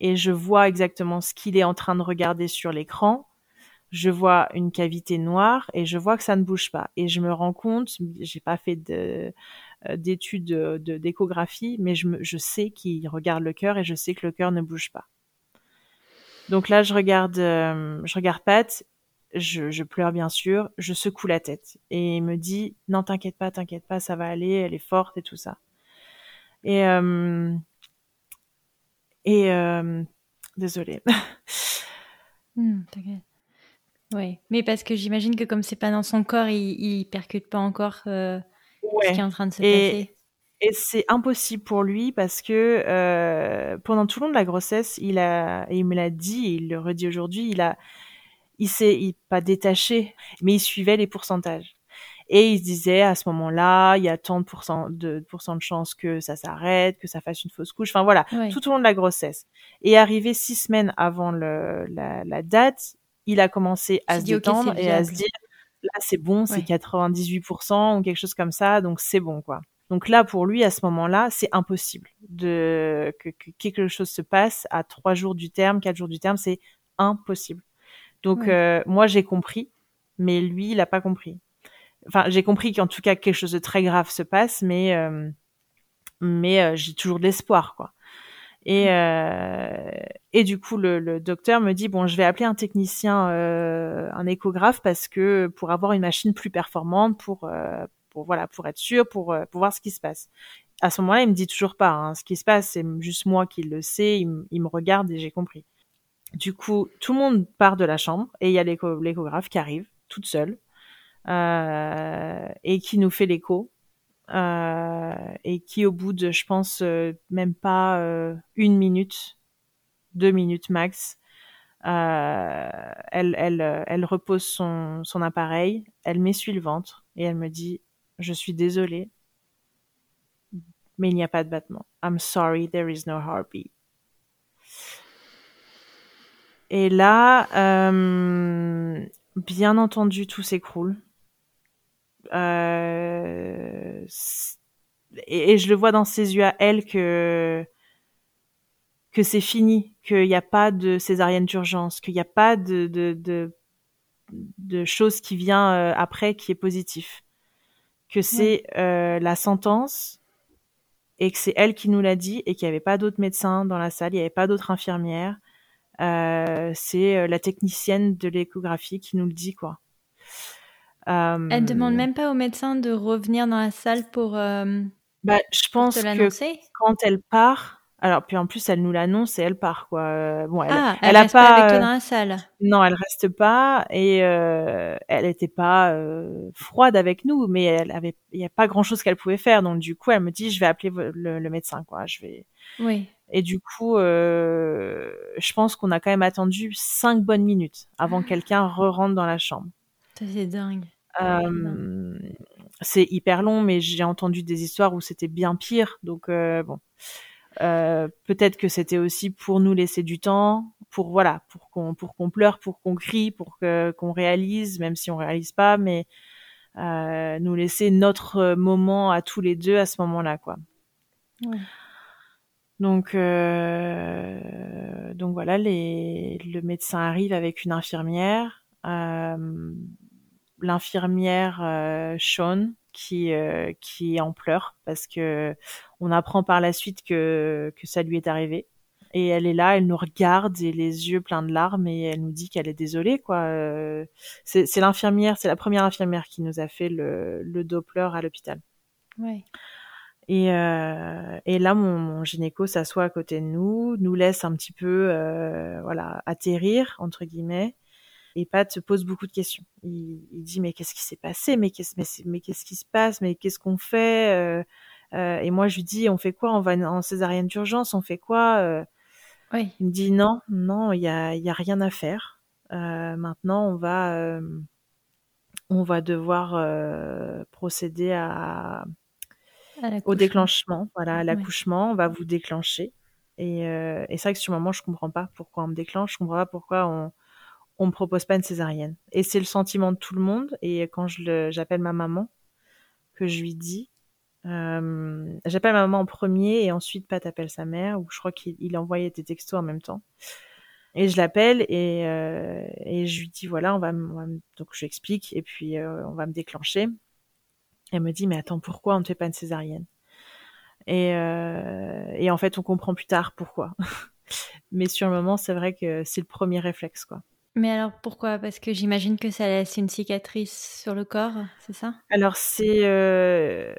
[SPEAKER 2] Et je vois exactement ce qu'il est en train de regarder sur l'écran je vois une cavité noire et je vois que ça ne bouge pas. Et je me rends compte, j'ai pas fait euh, d'études de, d'échographie, mais je, me, je sais qu'il regarde le cœur et je sais que le cœur ne bouge pas. Donc là, je regarde, euh, je regarde Pat, je, je, pleure bien sûr, je secoue la tête et il me dit non t'inquiète pas, t'inquiète pas, ça va aller, elle est forte et tout ça. Et euh, et euh, désolée.
[SPEAKER 1] Hmm. Oui, mais parce que j'imagine que comme c'est pas dans son corps, il, il percute pas encore euh, ce qui est en train de se passer.
[SPEAKER 2] Et c'est impossible pour lui parce que euh, pendant tout le long de la grossesse, il a, il me l'a dit, et il le redit aujourd'hui, il a, il s'est, pas détaché, mais il suivait les pourcentages. Et il se disait à ce moment-là, il y a tant de pourcents de, de chances que ça s'arrête, que ça fasse une fausse couche. Enfin voilà, tout au long de la grossesse. Et arrivé six semaines avant le, la, la date, il a commencé à se détendre et à se dire là c'est bon, c'est 98% ou quelque chose comme ça, donc c'est bon quoi. Donc là pour lui à ce moment-là c'est impossible de que, quelque chose se passe à trois jours du terme, quatre jours du terme, c'est impossible. Donc euh, moi j'ai compris, mais lui il a pas compris. Enfin j'ai compris qu'en tout cas quelque chose de très grave se passe, mais euh, mais euh, j'ai toujours de l'espoir quoi. Et, euh, et du coup, le, le, docteur me dit bon, je vais appeler un technicien, euh, un échographe, parce que pour avoir une machine plus performante, pour, euh, pour voilà, pour être sûr, pour, euh, pour voir ce qui se passe. À ce moment-là, il me dit toujours pas hein, ce qui se passe, c'est juste moi qui le sais. Il, il me regarde et j'ai compris. Du coup, tout le monde part de la chambre et il y a l'échographe qui arrive toute seule euh, et qui nous fait l'écho et qui au bout de, je pense, euh, même pas euh, une minute, deux minutes max, elle, elle, elle repose son, son appareil, elle m'essuie le ventre et elle me dit, je suis désolée, mais il n'y a pas de battement. I'm sorry, there is no heartbeat. Et là, euh, bien entendu, tout s'écroule. Euh, et, je le vois dans ses yeux à elle que que c'est fini, qu'il n'y a pas de césarienne d'urgence, qu'il n'y a pas de de, de, de chose qui vient euh, après qui est positif, que c'est euh, la sentence et que c'est elle qui nous l'a dit et qu'il n'y avait pas d'autres médecins dans la salle, il n'y avait pas d'autres infirmières. Euh, c'est la technicienne de l'échographie qui nous le dit quoi.
[SPEAKER 1] Euh, elle demande même pas au médecin de revenir dans la salle pour. Euh,
[SPEAKER 2] bah, je pense que quand elle part, alors puis en plus elle nous l'annonce et elle part quoi. Euh, bon, elle,
[SPEAKER 1] ah, elle, reste pas, avec toi dans la salle.
[SPEAKER 2] Non, elle reste pas et euh, elle était pas euh, froide avec nous, mais elle avait, il y a pas grand chose qu'elle pouvait faire. Donc du coup, elle me dit, je vais appeler le, le médecin quoi. Je vais.
[SPEAKER 1] Oui.
[SPEAKER 2] Et du coup, euh, je pense qu'on a quand même attendu cinq bonnes minutes avant que quelqu'un re-rentre dans la chambre.
[SPEAKER 1] C'est dingue.
[SPEAKER 2] Euh, c'est hyper long, mais j'ai entendu des histoires où c'était bien pire. Donc euh, bon, euh, peut-être que c'était aussi pour nous laisser du temps, pour voilà, pour qu'on pour qu'on pleure, pour qu'on crie, pour que qu'on réalise, même si on réalise pas, mais euh, nous laisser notre moment à tous les deux à ce moment-là, quoi. Ouais. Donc, euh, donc voilà, les, le médecin arrive avec une infirmière. Euh, l'infirmière Sean qui qui est en pleurs parce que on apprend par la suite que que ça lui est arrivé et elle est là, elle nous regarde et les yeux pleins de larmes et elle nous dit qu'elle est désolée quoi. Euh, c'est l'infirmière, c'est la première infirmière qui nous a fait le, le Doppler à l'hôpital.
[SPEAKER 1] Ouais.
[SPEAKER 2] Et, euh, et là, mon, mon gynéco s'assoit à côté de nous, nous laisse un petit peu, euh, voilà, atterrir entre guillemets. Et Pat se pose beaucoup de questions. Il, il dit mais qu'est-ce qui s'est passé? Mais qu'est-ce mais, qu'est-ce qui se passe? Mais qu'est-ce qu'on fait? Euh, euh, Et moi je lui dis on fait quoi? On va en césarienne d'urgence On fait quoi? Euh,
[SPEAKER 1] oui.
[SPEAKER 2] Il me dit non, non, il y a, y a rien à faire. Maintenant, on va, on va devoir procéder à, au déclenchement, voilà, à l'accouchement. On va vous déclencher. Et, euh, et c'est vrai que sur le moment, je comprends pas pourquoi on me déclenche. Je comprends pas pourquoi on, on me propose pas une césarienne. Et c'est le sentiment de tout le monde. Et quand je j'appelle ma maman, que je lui dis, euh, J'appelle ma maman en premier et ensuite Pat appelle sa mère, ou je crois qu'il envoyait des textos en même temps. Et je l'appelle et, euh, et je lui dis voilà, on va, donc je lui explique et puis euh, on va me déclencher. Elle me dit mais attends pourquoi on ne fait pas une césarienne? Et, euh, et en fait on comprend plus tard pourquoi. mais sur le moment c'est vrai que c'est le premier réflexe quoi.
[SPEAKER 1] Mais alors pourquoi? Parce que j'imagine que ça laisse une cicatrice sur le corps, c'est ça?
[SPEAKER 2] Alors c'est euh,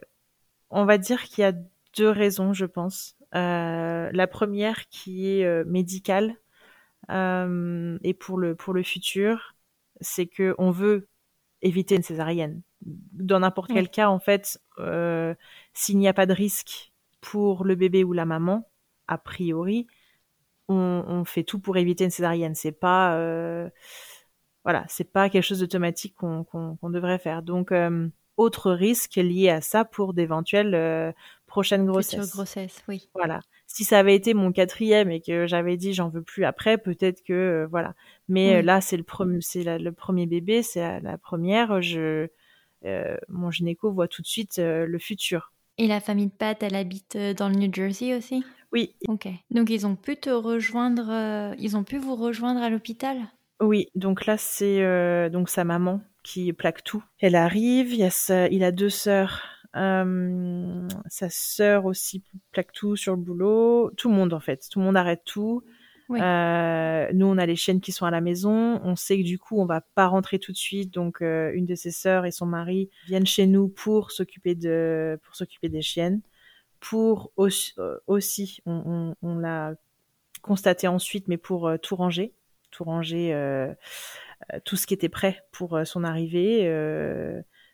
[SPEAKER 2] on va dire qu'il y a deux raisons, je pense. Euh, la première qui est euh, médicale euh, et pour le pour le futur, c'est que on veut éviter une césarienne. Dans n'importe quel cas, en fait, euh, s'il n'y a pas de risque pour le bébé ou la maman, a priori, on, on fait tout pour éviter une césarienne. C'est pas euh, voilà, c'est pas quelque chose d'automatique qu'on devrait faire. Donc euh, autre risque lié à ça pour d'éventuelles euh, prochaines grossesses.
[SPEAKER 1] grossesse, oui.
[SPEAKER 2] Voilà. Si ça avait été mon quatrième et que j'avais dit j'en veux plus après, peut-être que euh, voilà. Mais euh, là, c'est le premier, c'est le premier bébé, c'est la, première. Je, mon gynéco voit tout de suite le futur.
[SPEAKER 1] Et la famille de Pat, elle habite dans le New Jersey aussi?
[SPEAKER 2] Oui.
[SPEAKER 1] Ok. Donc ils ont pu te rejoindre, ils ont pu vous rejoindre à l'hôpital?
[SPEAKER 2] Oui. Donc là, c'est donc sa maman qui plaque tout. Elle arrive, il, y a sa, il a deux sœurs. Euh, sa sœur aussi plaque tout sur le boulot. Tout le monde en fait, tout le monde arrête tout.
[SPEAKER 1] Oui.
[SPEAKER 2] Euh, nous, on a les chiennes qui sont à la maison. On sait que du coup, on va pas rentrer tout de suite. Donc, euh, une de ses sœurs et son mari viennent chez nous pour s'occuper de, pour s'occuper des chiennes. Pour aussi, euh, aussi on, l'a constaté ensuite, mais pour euh, tout ranger, tout ranger euh, tout ce qui était prêt pour son arrivée,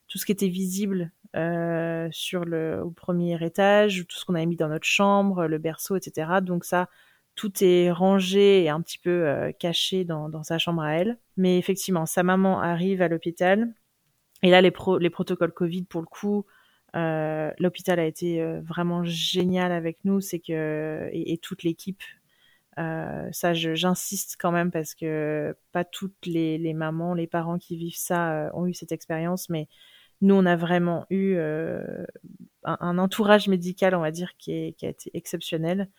[SPEAKER 2] tout ce qui était visible sur le au premier étage, tout ce qu'on avait mis dans notre chambre, le berceau, etc. Donc ça, tout est rangé et un petit peu caché dans, sa chambre à elle. Mais effectivement, sa maman arrive à l'hôpital. Et là, les, les protocoles Covid, pour le coup, euh, l'hôpital a été euh, vraiment génial avec nous. C'est que et, et toute l'équipe euh, ça, j'insiste quand même parce que pas toutes les, les, mamans, les parents qui vivent ça euh, ont eu cette expérience, mais nous, on a vraiment eu euh, un, un, entourage médical, on va dire, qui, est, qui a été exceptionnel.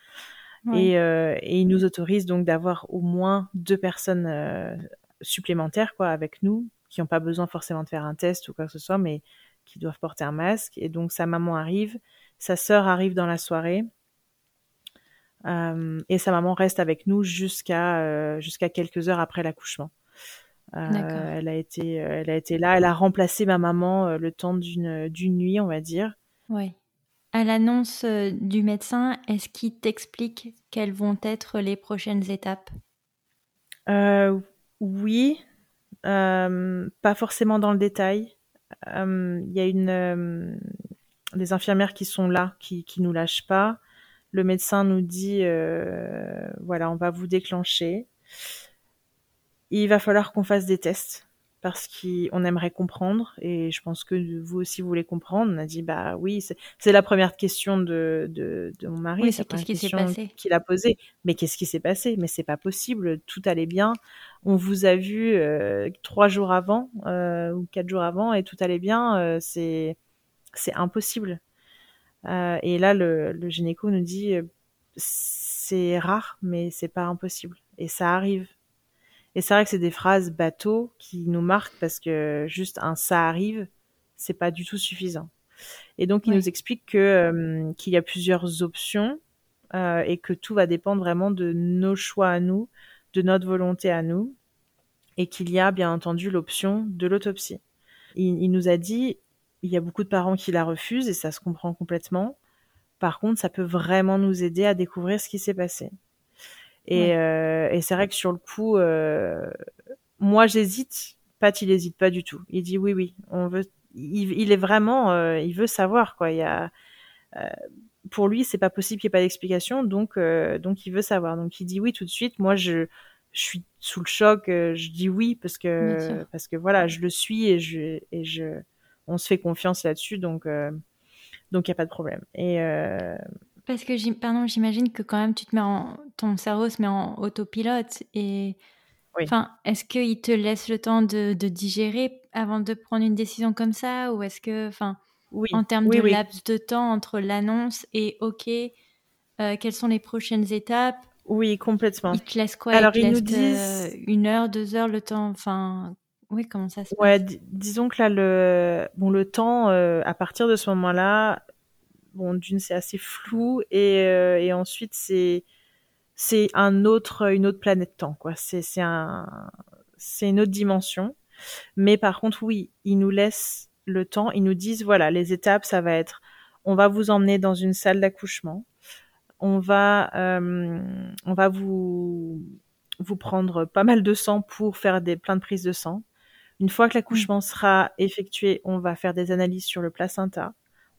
[SPEAKER 2] Ouais. Et, euh, et ils nous autorisent donc d'avoir au moins deux personnes euh, supplémentaires quoi avec nous, qui n'ont pas besoin forcément de faire un test ou quoi que ce soit, mais qui doivent porter un masque. Et donc sa maman arrive, sa sœur arrive dans la soirée. Euh, et sa maman reste avec nous jusqu'à euh, jusqu'à quelques heures après l'accouchement. Euh, elle a été elle a été là, elle a remplacé ma maman le temps d'une d'une nuit, on va dire.
[SPEAKER 1] Oui. À l'annonce du médecin, est-ce qu'il t'explique quelles vont être les prochaines étapes?
[SPEAKER 2] Oui, pas forcément dans le détail. Il y a une des infirmières qui sont là, qui qui nous lâchent pas le médecin nous dit euh, voilà, on va vous déclencher. Il va falloir qu'on fasse des tests parce qu'on aimerait comprendre et je pense que vous aussi vous voulez comprendre. On a dit bah oui, c'est la première question de, de, de mon mari,
[SPEAKER 1] oui,
[SPEAKER 2] c'est
[SPEAKER 1] qu'est-ce qui s'est passé
[SPEAKER 2] qu'il a posé. Mais qu'est-ce qui s'est passé? Mais c'est pas possible, tout allait bien. On vous a vu euh, trois jours avant euh, ou quatre jours avant et tout allait bien. Euh, c'est c'est impossible. Euh, et là, le, le, gynéco nous dit c'est rare, mais c'est pas impossible. Et ça arrive. Et c'est vrai que c'est des phrases bateaux qui nous marquent parce que juste un ça arrive, c'est pas du tout suffisant. Et donc, il nous explique que euh, qu'il y a plusieurs options euh, et que tout va dépendre vraiment de nos choix à nous, de notre volonté à nous, et qu'il y a bien entendu l'option de l'autopsie. Il, il, nous a dit, il y a beaucoup de parents qui la refusent et ça se comprend complètement. Par contre, ça peut vraiment nous aider à découvrir ce qui s'est passé. Et, euh, et c'est vrai que sur le coup, euh, moi j'hésite. Pat, il hésite pas du tout. Il dit oui, oui, on veut. Il, il est vraiment, euh, il veut savoir quoi. Il y a, euh, pour lui, c'est pas possible qu'il n'y ait pas d'explication, donc euh, donc il veut savoir. Donc il dit oui tout de suite. Moi, je je suis sous le choc. Euh, je dis oui parce que parce que voilà, je le suis et je et je on se fait confiance là-dessus. Donc donc il y a pas de problème. Et
[SPEAKER 1] parce que pardon, j'imagine que quand même tu te mets en ton cerveau se met en autopilote et enfin est-ce qu'il te laisse le temps de, de, digérer avant de prendre une décision comme ça ou est-ce que enfin oui. en termes de laps de temps entre l'annonce et ok euh, quelles sont les prochaines étapes?
[SPEAKER 2] Oui complètement.
[SPEAKER 1] Il te laisse quoi? Alors il, nous disent euh, une heure deux heures le temps enfin oui comment ça se
[SPEAKER 2] ouais, disons que là le bon le temps euh, à partir de ce moment-là bon d'une c'est assez flou et, euh, et ensuite c'est c'est un autre une autre planète temps quoi. C'est c'est un c'est une autre dimension. Mais par contre oui ils nous laissent le temps. Ils nous disent voilà les étapes ça va être on va vous emmener dans une salle d'accouchement. On va euh, on va vous vous prendre pas mal de sang pour faire des plein de prises de sang. Une fois que l'accouchement sera effectué on va faire des analyses sur le placenta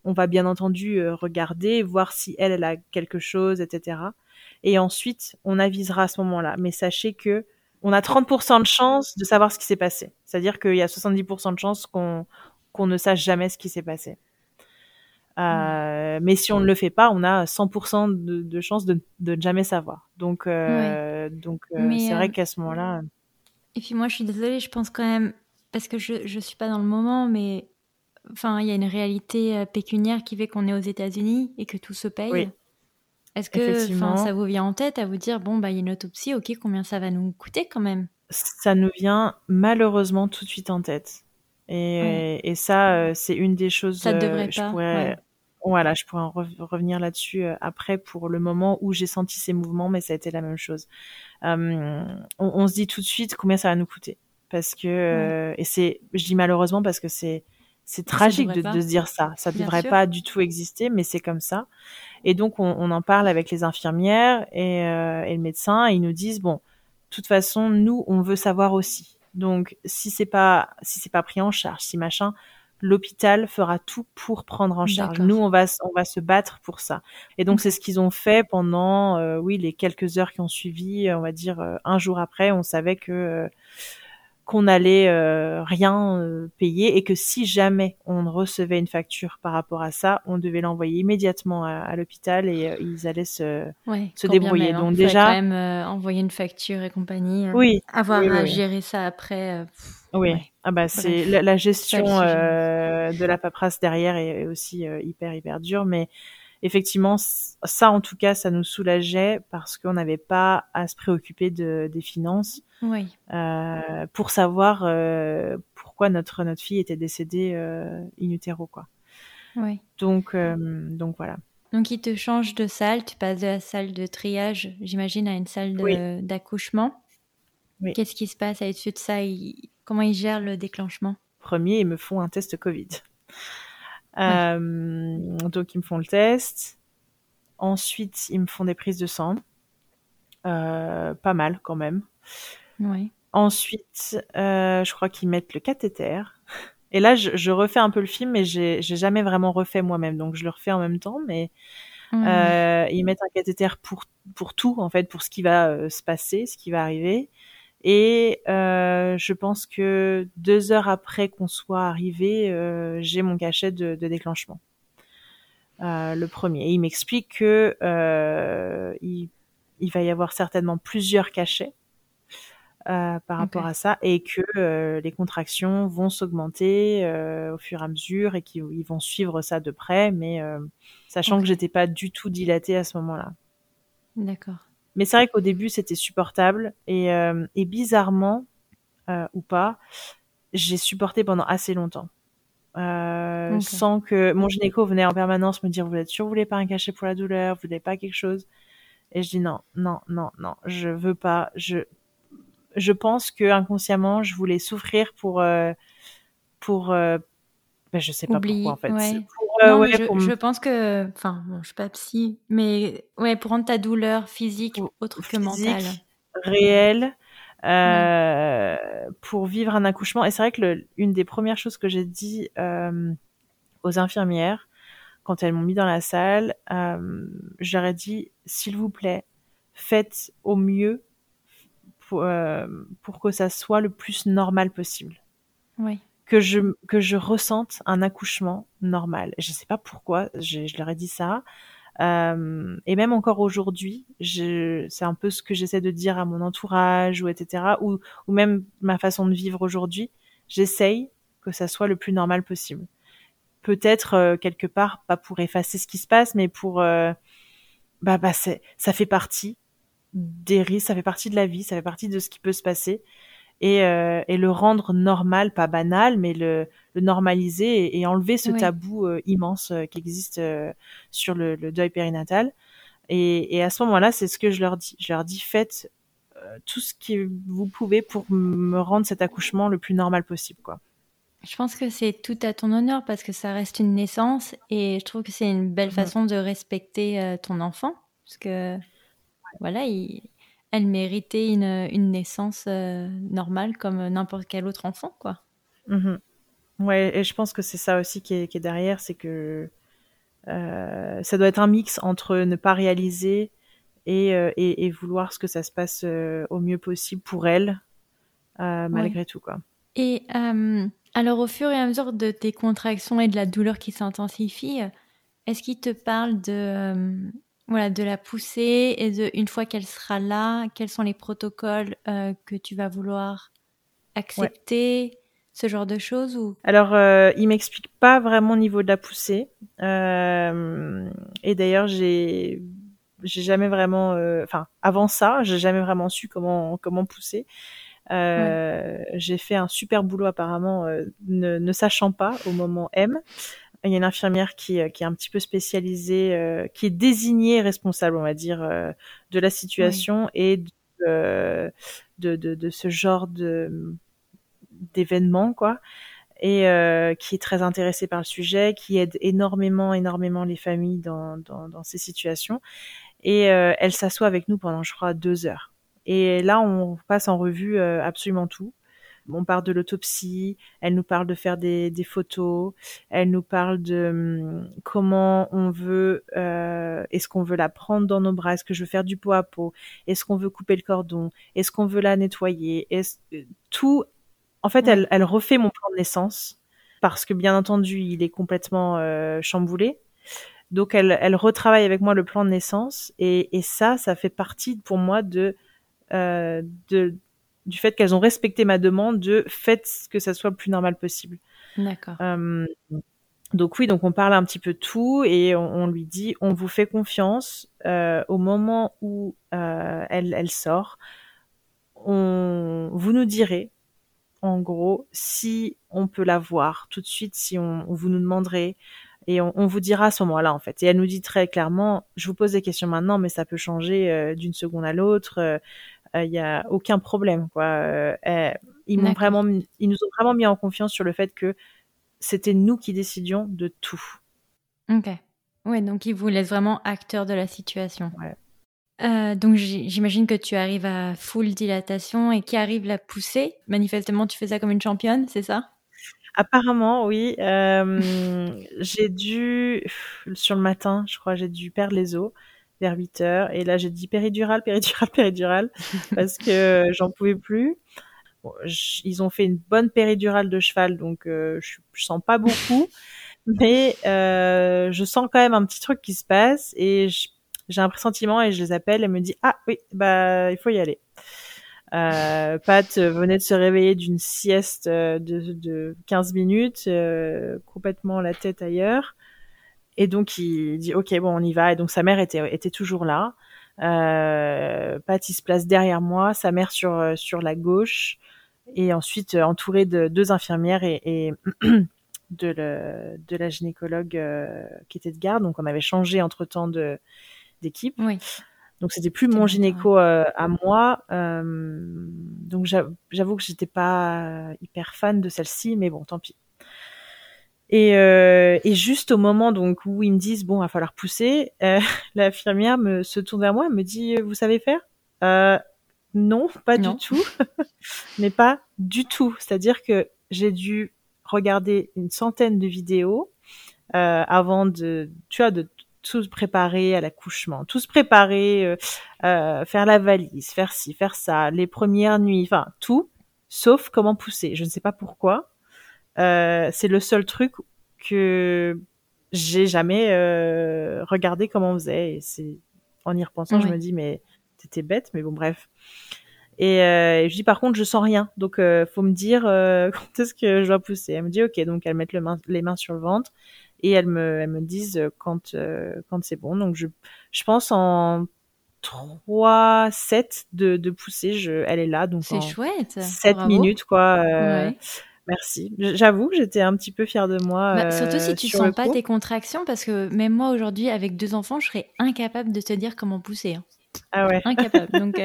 [SPEAKER 2] on va bien entendu euh, regarder, voir si elle, elle a quelque chose, etc. Et ensuite, on avisera à ce moment-là. Mais sachez que on a 30% de chance de savoir ce qui s'est passé. C'est-à-dire qu'il y a 70% de chance qu'on qu'on ne sache jamais ce qui s'est passé. Euh, Mais si on ne le fait pas, on a 100% de, de chance de, de ne jamais savoir. Donc, euh, donc euh, c'est vrai qu'à ce moment-là.
[SPEAKER 1] Et puis moi, je suis désolée, je pense quand même parce que je je suis pas dans le moment, mais enfin, il y a une réalité euh, pécuniaire qui fait qu'on est aux États-Unis et que tout se paye. Est-ce que ça vous vient en tête à vous dire, bon, bah, il y a une autopsie, ok, combien ça va nous coûter quand même?
[SPEAKER 2] Ça nous vient malheureusement tout de suite en tête. Et, et ça, euh, c'est une des choses.
[SPEAKER 1] Ça ne devrait pas.
[SPEAKER 2] Pourrais... Voilà, je pourrais en revenir là-dessus euh, après pour le moment où j'ai senti ces mouvements, mais ça a été la même chose. on, on, se dit tout de suite combien ça va nous coûter. Parce que, et c'est, je dis malheureusement parce que c'est, c'est tragique de, de, se dire ça. Ça ne devrait pas du tout exister, mais c'est comme ça. Et donc, on, on, en parle avec les infirmières et, euh, et le médecin. Et ils nous disent bon, de toute façon, nous, on veut savoir aussi. Donc, si c'est pas si c'est pas pris en charge, si machin, l'hôpital fera tout pour prendre en charge. Nous, on va on va se battre pour ça. Et donc, c'est ce qu'ils ont fait pendant euh, oui les quelques heures qui ont suivi. On va dire euh, un jour après, on savait que euh, qu'on allait euh, rien euh, payer et que si jamais on recevait une facture par rapport à ça, on devait l'envoyer immédiatement à, l'hôpital et euh, ils allaient se, se débrouiller.
[SPEAKER 1] Hein.
[SPEAKER 2] Donc déjà,
[SPEAKER 1] quand même envoyer une facture et compagnie. oui. Avoir à gérer ça après.
[SPEAKER 2] oui. Ah bah c'est la, gestion de la paperasse derrière est aussi hyper hyper dure, mais effectivement, ça en tout cas, ça nous soulageait parce qu'on n'avait pas à se préoccuper de, des finances
[SPEAKER 1] oui.
[SPEAKER 2] euh, pour savoir euh, pourquoi notre notre fille était décédée euh, in utero quoi.
[SPEAKER 1] Oui.
[SPEAKER 2] Donc euh, donc voilà.
[SPEAKER 1] Donc il te change de salle, tu passes de la salle de triage, j'imagine, à une salle d'accouchement. Oui. Qu'est-ce qui se passe à l'issue de ça? Comment ils gèrent le déclenchement?
[SPEAKER 2] Premier, ils me font un test Covid. Euh, donc ils me font le test. Ensuite, ils me font des prises de sang. Euh, pas mal quand même.
[SPEAKER 1] Oui.
[SPEAKER 2] Ensuite, euh, je crois qu'ils mettent le cathéter. Et là, je, je, refais un peu le film, mais j'ai jamais vraiment refait moi-même, donc je le refais en même temps. Mais mmh. euh, ils mettent un cathéter pour pour tout, en fait, pour ce qui va euh, se passer, ce qui va arriver. Et euh, je pense que deux heures après qu'on soit arrivé, euh, j'ai mon cachet de, de déclenchement. Euh, le premier. Et il m'explique que euh, il, il, va y avoir certainement plusieurs cachets euh, par rapport à ça et que euh, les contractions vont s'augmenter au fur et à mesure et qu'ils vont suivre ça de près, mais sachant okay. que j'étais pas du tout dilatée à ce moment-là.
[SPEAKER 1] D'accord.
[SPEAKER 2] Mais c'est vrai qu'au début, c'était supportable. Et, euh, et bizarrement, euh, ou pas, j'ai supporté pendant assez longtemps. Euh, sans que mon gynéco venait en permanence me dire vous êtes sûr vous voulez pas un cachet pour la douleur vous voulez pas quelque chose? Et je dis non non non non je veux pas. Je je pense que inconsciemment je voulais souffrir pour euh, pour euh, ben, je sais pas pourquoi en fait
[SPEAKER 1] euh, je, pense que enfin bon, je suis pas psy mais ouais pour rendre ta douleur physique autre que mentale
[SPEAKER 2] réelle euh, pour vivre un accouchement. Et c'est vrai que le, une des premières choses que j'ai dit euh, aux infirmières quand elles m'ont mis dans la salle, euh, j'aurais dit s'il vous plaît, faites au mieux pour, pour que ça soit le plus normal possible.
[SPEAKER 1] Oui.
[SPEAKER 2] Que je que je ressente un accouchement normal. Je sais pas pourquoi, je, je leur ai dit ça. Euh, et même encore aujourd'hui, c'est un peu ce que j'essaie de dire à mon entourage ou etc. Ou, ou même ma façon de vivre aujourd'hui. J'essaye que ça soit le plus normal possible. Peut-être euh, quelque part pas pour effacer ce qui se passe, mais pour euh, bah bah ça fait partie des risques, ça fait partie de la vie, ça fait partie de ce qui peut se passer et, euh, et le rendre normal, pas banal, mais le, le normaliser et, enlever ce tabou euh, immense euh, qui existe sur le, le, deuil périnatal. Et, et à ce moment-là, c'est ce que je leur dis. Je leur dis faites tout ce que vous pouvez pour me rendre cet accouchement le plus normal possible, quoi.
[SPEAKER 1] Je pense que c'est tout à ton honneur parce que ça reste une naissance et je trouve que c'est une belle façon de respecter ton enfant parce que voilà, il, elle méritait une, une naissance euh, normale comme n'importe quel autre enfant, quoi.
[SPEAKER 2] Mhm. Ouais, et je pense que c'est ça aussi qui est, qui est derrière, c'est que euh, ça doit être un mix entre ne pas réaliser et, euh, et, et, vouloir ce que ça se passe au mieux possible pour elle, malgré tout, quoi.
[SPEAKER 1] Et alors, au fur et à mesure de tes contractions et de la douleur qui s'intensifie, est-ce qu'il te parle de voilà, de la pousser et de, une fois qu'elle sera là, quels sont les protocoles euh, que tu vas vouloir accepter, ce genre de choses ou?
[SPEAKER 2] Alors, euh, il m'explique pas vraiment au niveau de la poussée. Euh, et d'ailleurs, j'ai j'ai jamais vraiment, euh, enfin, avant ça, j'ai jamais vraiment su comment comment pousser. Euh, J'ai fait un super boulot apparemment, euh, ne, ne sachant pas au moment M. Il y a une infirmière qui, euh, qui est un petit peu spécialisée, euh, qui est désignée responsable, on va dire, euh, de la situation et de, de, de, de, ce genre de d'événements, quoi. Et euh, qui est très intéressée par le sujet, qui aide énormément, énormément les familles dans, dans, dans ces situations. Et elle s'assoit avec nous pendant, je crois, deux heures. Et là, on passe en revue absolument tout on parle de l'autopsie, elle nous parle de faire des, des, photos, elle nous parle de hum, comment on veut, euh, est-ce qu'on veut la prendre dans nos bras, est-ce que je veux faire du pot à pot, est-ce qu'on veut couper le cordon, est-ce qu'on veut la nettoyer, est-ce euh, tout, en fait, elle, elle refait mon plan de naissance parce que bien entendu, il est complètement euh, chamboulé. Donc elle, elle retravaille avec moi le plan de naissance et, et ça, ça fait partie pour moi de euh, de du fait qu'elles ont respecté ma demande de faites que ça soit le plus normal possible.
[SPEAKER 1] D'accord.
[SPEAKER 2] Euh, donc oui, donc on parle un petit peu de tout et on, on lui dit on vous fait confiance euh, au moment où euh, elle, elle sort. On, vous nous direz en gros si on peut la voir tout de suite, si on, vous nous demanderez et on, on, vous dira à ce moment-là en fait. Et elle nous dit très clairement, je vous pose des questions maintenant, mais ça peut changer euh, d'une seconde à l'autre. Il euh, y a aucun problème quoi. Euh, eh, ils m'ont vraiment, ils nous ont vraiment mis en confiance sur le fait que c'était nous qui décidions de tout.
[SPEAKER 1] Ok. Ouais, donc ils vous laissent vraiment acteur de la situation. Ouais. Euh, donc j'imagine que tu arrives à full dilatation et qui arrive la pousser. Manifestement, tu fais ça comme une championne, c'est ça?
[SPEAKER 2] Apparemment, oui. Euh, j'ai dû sur le matin, je crois, j'ai dû perdre les os vers 8 heures. Et là, j'ai dit péridurale, péridurale, péridurale, parce que j'en pouvais plus. ils ont fait une bonne péridurale de cheval, donc euh, je, je, sens pas beaucoup, mais euh, je sens quand même un petit truc qui se passe et j'ai un pressentiment et je les appelle et me dit ah oui bah il faut y aller. Euh, Pat venait de se réveiller d'une sieste de, de 15 minutes, euh, complètement la tête ailleurs. Et donc il dit ok bon on y va et donc sa mère était était toujours là. Euh, Pat il se place derrière moi, sa mère sur sur la gauche, et ensuite entouré de deux infirmières et, et de, le, de la gynécologue qui était de garde. Donc on avait changé entre temps de d'équipe.
[SPEAKER 1] Oui.
[SPEAKER 2] Donc c'était plus mon gynéco euh, à moi. Euh, donc j'avoue que j'étais pas hyper fan de celle-ci, mais bon, tant pis. Et, euh, et, juste au moment donc où ils me disent bon, il va falloir pousser, euh, l'infirmière me se tourne vers moi, me dit vous savez faire? Euh, Non, pas du tout, mais pas du tout. C'est-à-dire que j'ai dû regarder une centaine de vidéos avant de, tu vois, de tout se préparer à l'accouchement, tout se préparer, euh, euh, faire la valise, faire ci, faire ça, les premières nuits, enfin tout, sauf comment pousser. Je ne sais pas pourquoi. Euh, c'est le seul truc que j'ai jamais euh, regardé comment on faisait. Et c'est en y repensant, je me dis mais t'étais bête, mais bon bref. Et, euh, je dis par contre je sens rien, donc euh, faut me dire quand est-ce que je dois pousser. Elle me dit ok, donc elle met le main, les mains sur le ventre et elles me, elles me disent quand, euh, quand c'est bon. Donc je, je pense en 3, 7 de, de pousser, je, elle est là. Donc
[SPEAKER 1] c'est chouette.
[SPEAKER 2] 7 minutes, quoi. Euh, merci. J'avoue que j'étais un petit peu fière de moi.
[SPEAKER 1] Bah, surtout si euh, tu sens pas tes contractions, parce que même moi aujourd'hui, avec deux enfants, je serais incapable de te dire comment pousser. Hein.
[SPEAKER 2] Ah ouais.
[SPEAKER 1] Incapable. Donc.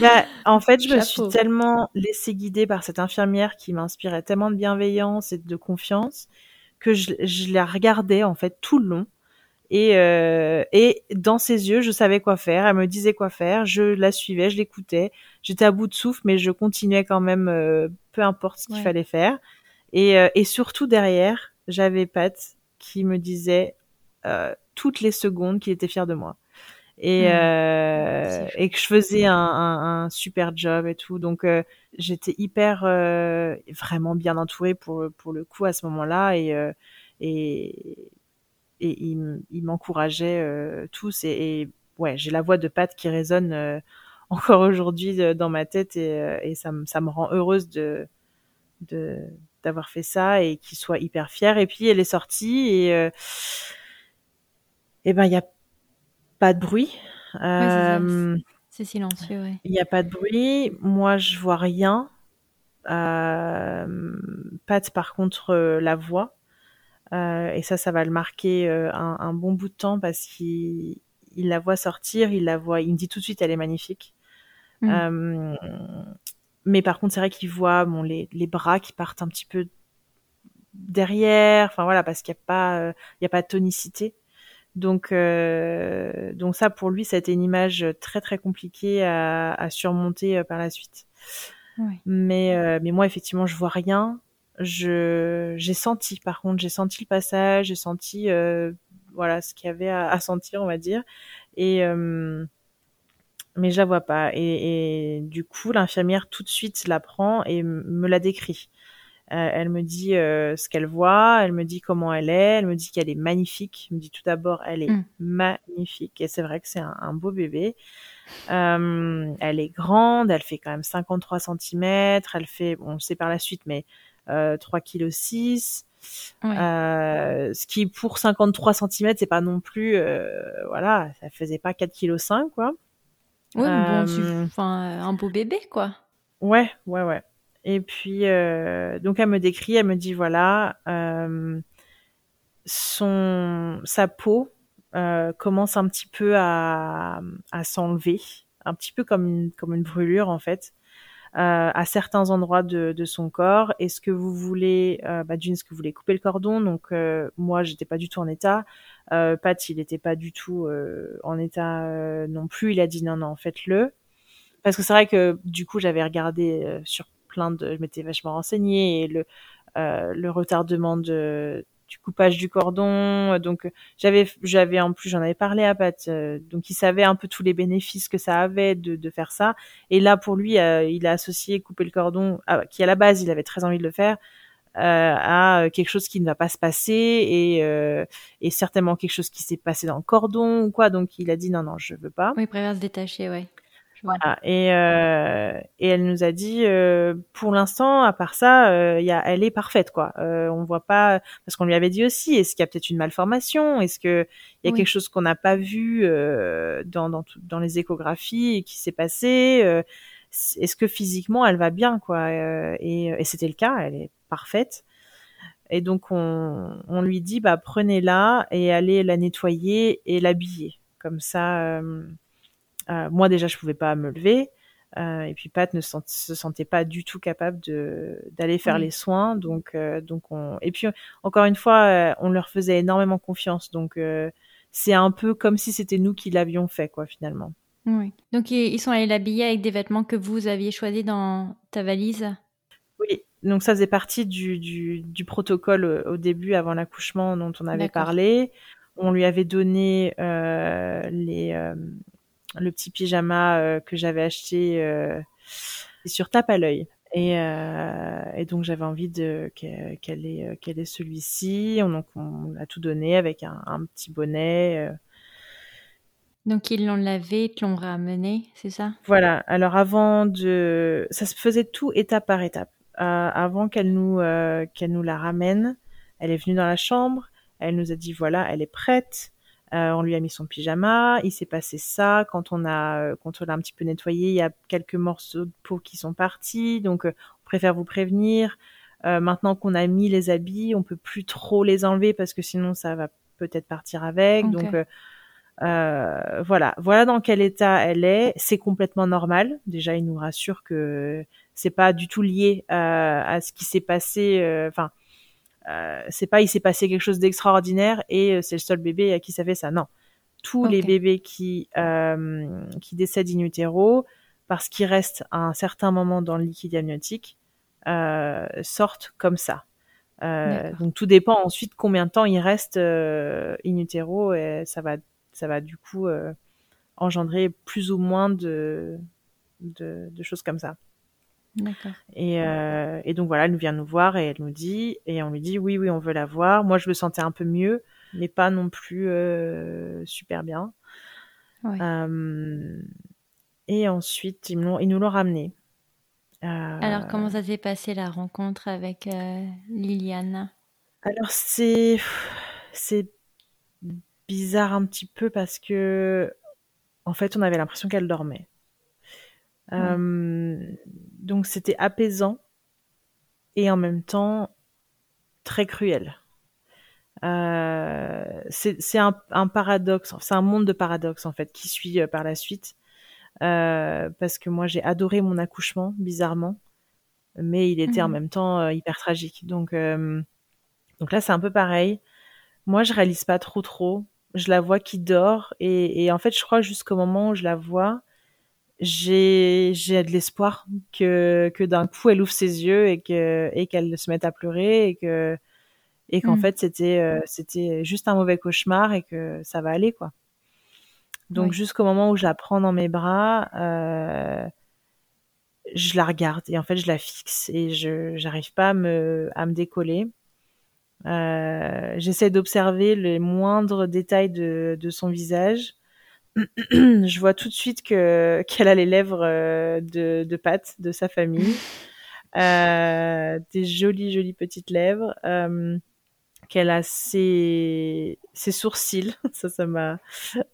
[SPEAKER 2] Bah, en fait, je me suis tellement laissée guider par cette infirmière qui m'inspirait tellement de bienveillance et de confiance que je, je, la regardais en fait tout le long. Et, euh, et dans ses yeux, je savais quoi faire. Elle me disait quoi faire. Je la suivais, je l'écoutais. J'étais à bout de souffle, mais je continuais quand même, euh, peu importe ce qu'il fallait faire. Et, euh, et surtout derrière, j'avais Pat qui me disait euh, toutes les secondes qu'il était fier de moi et, mmh. euh, et que je faisais un, un, un, super job et tout. Donc euh, j'étais hyper euh, vraiment bien entourée pour pour le coup à ce moment-là et euh, et et il, m'encourageait euh, tous et, et, ouais j'ai la voix de Pat qui résonne encore aujourd'hui dans ma tête et, et ça me ça me rend heureuse de de d'avoir fait ça et qu'il soit hyper fier. Et puis elle est sortie et et ben il y a pas de bruit.
[SPEAKER 1] Euh, c'est silencieux, ouais.
[SPEAKER 2] Il n'y a pas de bruit. Moi, je vois rien. Euh, Pat, par contre, euh, la voix. Euh, et ça, ça va le marquer euh, un, un, bon bout de temps parce qu'il il la voit sortir, il la voit, il me dit tout de suite, elle est magnifique. Mmh. mais par contre, c'est vrai qu'il voit bon, les, les bras qui partent un petit peu derrière. Enfin voilà, parce qu'il n'y a pas, il y a pas de tonicité. Donc, euh, donc ça pour lui, ça a été une image très très compliquée à, à surmonter euh, par la suite. Oui. Mais, euh, mais moi effectivement, je vois rien. Je, j'ai senti, par contre, j'ai senti le passage, j'ai senti, euh, voilà, ce qu'il y avait à, à, sentir, on va dire. Et euh, mais je la vois pas. Et, et du coup, l'infirmière tout de suite la prend et me la décrit. Euh, elle me dit euh, ce qu'elle voit, elle me dit comment elle est, elle me dit qu'elle est magnifique. Elle me dit tout d'abord, elle est mm. magnifique. Et c'est vrai que c'est un, un, beau bébé. Euh, elle est grande, elle fait quand même 53 cm. Elle fait, bon, c'est par la suite, mais euh, 3 kg 6. Ouais. Euh, ce qui pour 53 cm c'est pas non plus euh, voilà ça faisait pas 4 kg 5 quoi
[SPEAKER 1] ouais bon, enfin un beau bébé quoi.
[SPEAKER 2] Ouais ouais ouais. Et puis, euh, donc elle me décrit, elle me dit voilà, euh, son, sa peau euh, commence un petit peu à, à s'enlever, un petit peu comme une, comme une brûlure en fait, euh, à certains endroits de, de son corps. Est-ce que vous voulez, euh, bah, d'une, est-ce que vous voulez couper le cordon? Donc euh, moi, j'étais pas du tout en état. Euh, Pat, il était pas du tout euh, en état non plus. Il a dit non, non, faites-le. Parce que c'est vrai que du coup, j'avais regardé sur plein de, je m'étais vachement renseignée et le euh, le retardement de du coupage du cordon. Donc j'avais j'avais en plus j'en avais parlé à Pat, euh, donc il savait un peu tous les bénéfices que ça avait de, de faire ça. Et là pour lui, euh, il a associé couper le cordon, ah, qui à la base il avait très envie de le faire. Euh, à quelque chose qui ne va pas se passer et, euh, et certainement quelque chose qui s'est passé dans le cordon ou quoi donc il a dit non non je veux pas
[SPEAKER 1] oui préfère se détacher ouais
[SPEAKER 2] Voilà. Et, et elle nous a dit, pour l'instant, à part ça, y a, elle est parfaite, quoi. on voit pas, parce qu'on lui avait dit aussi, est-ce qu'il y a peut-être une malformation? Est-ce que il y a quelque chose qu'on n'a pas vu dans, dans, dans les échographies et qui s'est passé est-ce que physiquement elle va bien quoi? Euh, et, et c'était le cas, elle est parfaite. Et donc on, on lui dit bah prenez-la et allez la nettoyer et l'habiller. Comme ça, euh, euh, moi déjà je pouvais pas me lever. Euh, et puis Pat ne se sentait pas du tout capable de d'aller faire les soins, donc donc on et puis encore une fois on leur faisait énormément confiance, donc c'est un peu comme si c'était nous qui l'avions fait quoi finalement.
[SPEAKER 1] Oui. Donc ils sont allés l'habiller avec des vêtements que vous aviez choisis dans ta valise?
[SPEAKER 2] Oui, donc ça faisait partie du, du, du protocole au début, avant l'accouchement dont on avait parlé. On lui avait donné euh, les, euh, le petit pyjama euh, que j'avais acheté euh, sur tape à l'œil. Et, euh, et, donc j'avais envie de qu'elle ait, qu'elle ait celui-ci. On, donc on l'a tout donné avec un, un petit bonnet.
[SPEAKER 1] Donc ils l'ont lavé, ils l'ont ramené, c'est ça?
[SPEAKER 2] Voilà. Alors avant de, ça se faisait tout étape par étape. Euh, avant qu'elle nous euh, qu'elle nous la ramène, elle est venue dans la chambre. Elle nous a dit voilà, elle est prête. Euh, on lui a mis son pyjama. Il s'est passé ça. Quand on a quand on l'a un petit peu nettoyé, il y a quelques morceaux de peau qui sont partis. Donc on préfère vous prévenir. maintenant qu'on a mis les habits, on peut plus trop les enlever parce que sinon ça va peut-être partir avec. Donc euh, voilà, voilà dans quel état elle est. C'est complètement normal. Déjà, il nous rassure que c'est pas du tout lié euh, à ce qui s'est passé. Euh, enfin, euh, c'est pas il s'est passé quelque chose d'extraordinaire et c'est le seul bébé à qui ça fait ça. Non, tous les bébés qui qui décèdent in utero parce qu'ils restent à un certain moment dans le liquide amniotique sortent comme ça. donc tout dépend ensuite combien de temps il reste in utero et ça va ça va du coup euh, engendrer plus ou moins de, de, choses comme ça. Et, euh, et, donc voilà, elle vient nous voir et elle nous dit, et on lui dit oui, oui, on veut la voir. Moi, je me sentais un peu mieux, mais pas non plus euh, super bien. et ensuite, ils, ils nous l'ont ramené.
[SPEAKER 1] Alors, comment ça s'est passé la rencontre avec Liliane?
[SPEAKER 2] Alors, c'est c'est bizarre un petit peu parce que, en fait, on avait l'impression qu'elle dormait. Euh, donc c'était apaisant et en même temps très cruel. Euh, c'est un, un, paradoxe, c'est un monde de paradoxes en fait qui suit euh, par la suite. Euh, parce que moi j'ai adoré mon accouchement bizarrement, mais il était en mhm. même temps euh, hyper tragique. Donc donc là c'est un peu pareil. Moi je réalise pas trop trop je la vois qui dort et, et en fait je crois jusqu'au moment où je la vois j'ai j'ai de l'espoir que que d'un coup elle ouvre ses yeux et que et qu'elle se mette à pleurer et que et qu'en mm. fait c'était euh, c'était juste un mauvais cauchemar et que ça va aller quoi donc jusqu'au moment où je la prends dans mes bras euh, je la regarde et en fait je la fixe et je j'arrive pas à me à me décoller euh, J'essaie d'observer les moindres détails de, de son visage. je vois tout de suite que qu'elle a les lèvres euh, de, de Pat, de sa famille, euh, des jolies jolies petites lèvres, euh, qu'elle a ses ses sourcils. ça, ça m'a.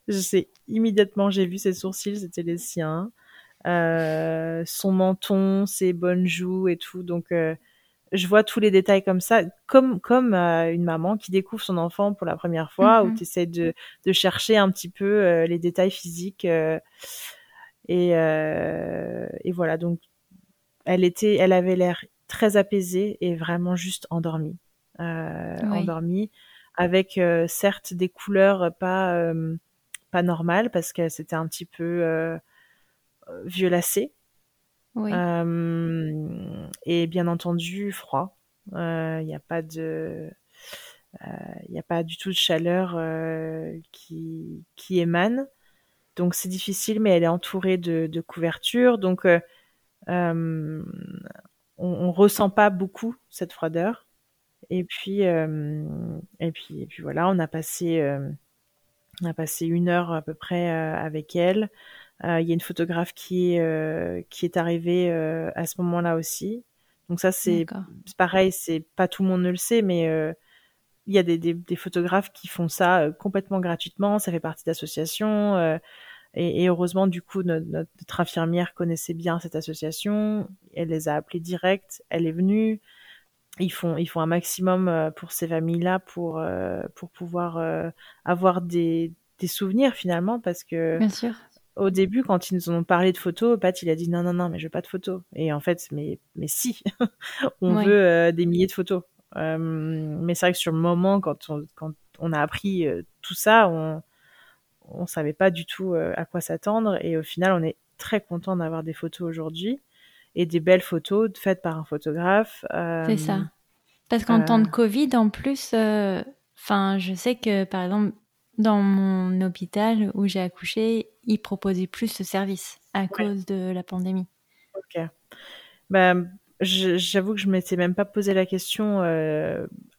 [SPEAKER 2] Je sais immédiatement j'ai vu ses sourcils, c'était les siens. Euh, son menton, ses bonnes joues et tout. Donc euh, je vois tous les détails comme ça, comme comme euh, une maman qui découvre son enfant pour la première fois, où mhm. tu essaies de, de chercher un petit peu euh, les détails physiques. Euh, et, et voilà, donc elle était, elle avait l'air très apaisée et vraiment juste endormie, endormie, avec certes des couleurs pas pas normales parce que c'était un petit peu violacé euh, et bien entendu, froid. Il euh, n'y a pas de, il n'y a pas du tout de chaleur euh, qui, émane. Donc c'est difficile, mais elle est entourée de, de couvertures. Donc euh, on, on ressent pas beaucoup cette froideur. Et puis, euh, et puis, et puis voilà, on a passé, euh, on a passé une heure à peu près avec elle. Il y a une photographe qui est, qui est arrivée à ce moment-là aussi. Donc ça, c'est pareil, c'est pas tout le monde ne le sait, mais il y a des, des, des, photographes qui font ça complètement gratuitement. Ça fait partie d'associations. Et, et, heureusement, du coup, notre, notre, infirmière connaissait bien cette association. Elle les a appelés direct. Elle est venue. Ils font, ils font un maximum euh, pour ces familles-là pour, euh, pour pouvoir euh, avoir des, des souvenirs finalement parce que.
[SPEAKER 1] Bien sûr.
[SPEAKER 2] Au début, quand ils nous ont parlé de photos, Pat, il a dit non, non, non, mais je veux pas de photos. Et en fait, mais, mais si, on veut des milliers de photos. mais c'est vrai que sur le moment, quand on, quand on a appris tout ça, on, on savait pas du tout euh, à quoi s'attendre et au final on est très content d'avoir des photos aujourd'hui et des belles photos faites par un photographe.
[SPEAKER 1] Euh, c'est ça. Parce qu'en temps de euh, Covid, en plus, enfin, je sais que par exemple dans mon hôpital où j'ai accouché, ils proposaient plus ce service à cause de la pandémie.
[SPEAKER 2] Ok. Ben, j'avoue que je m'étais même pas posé la question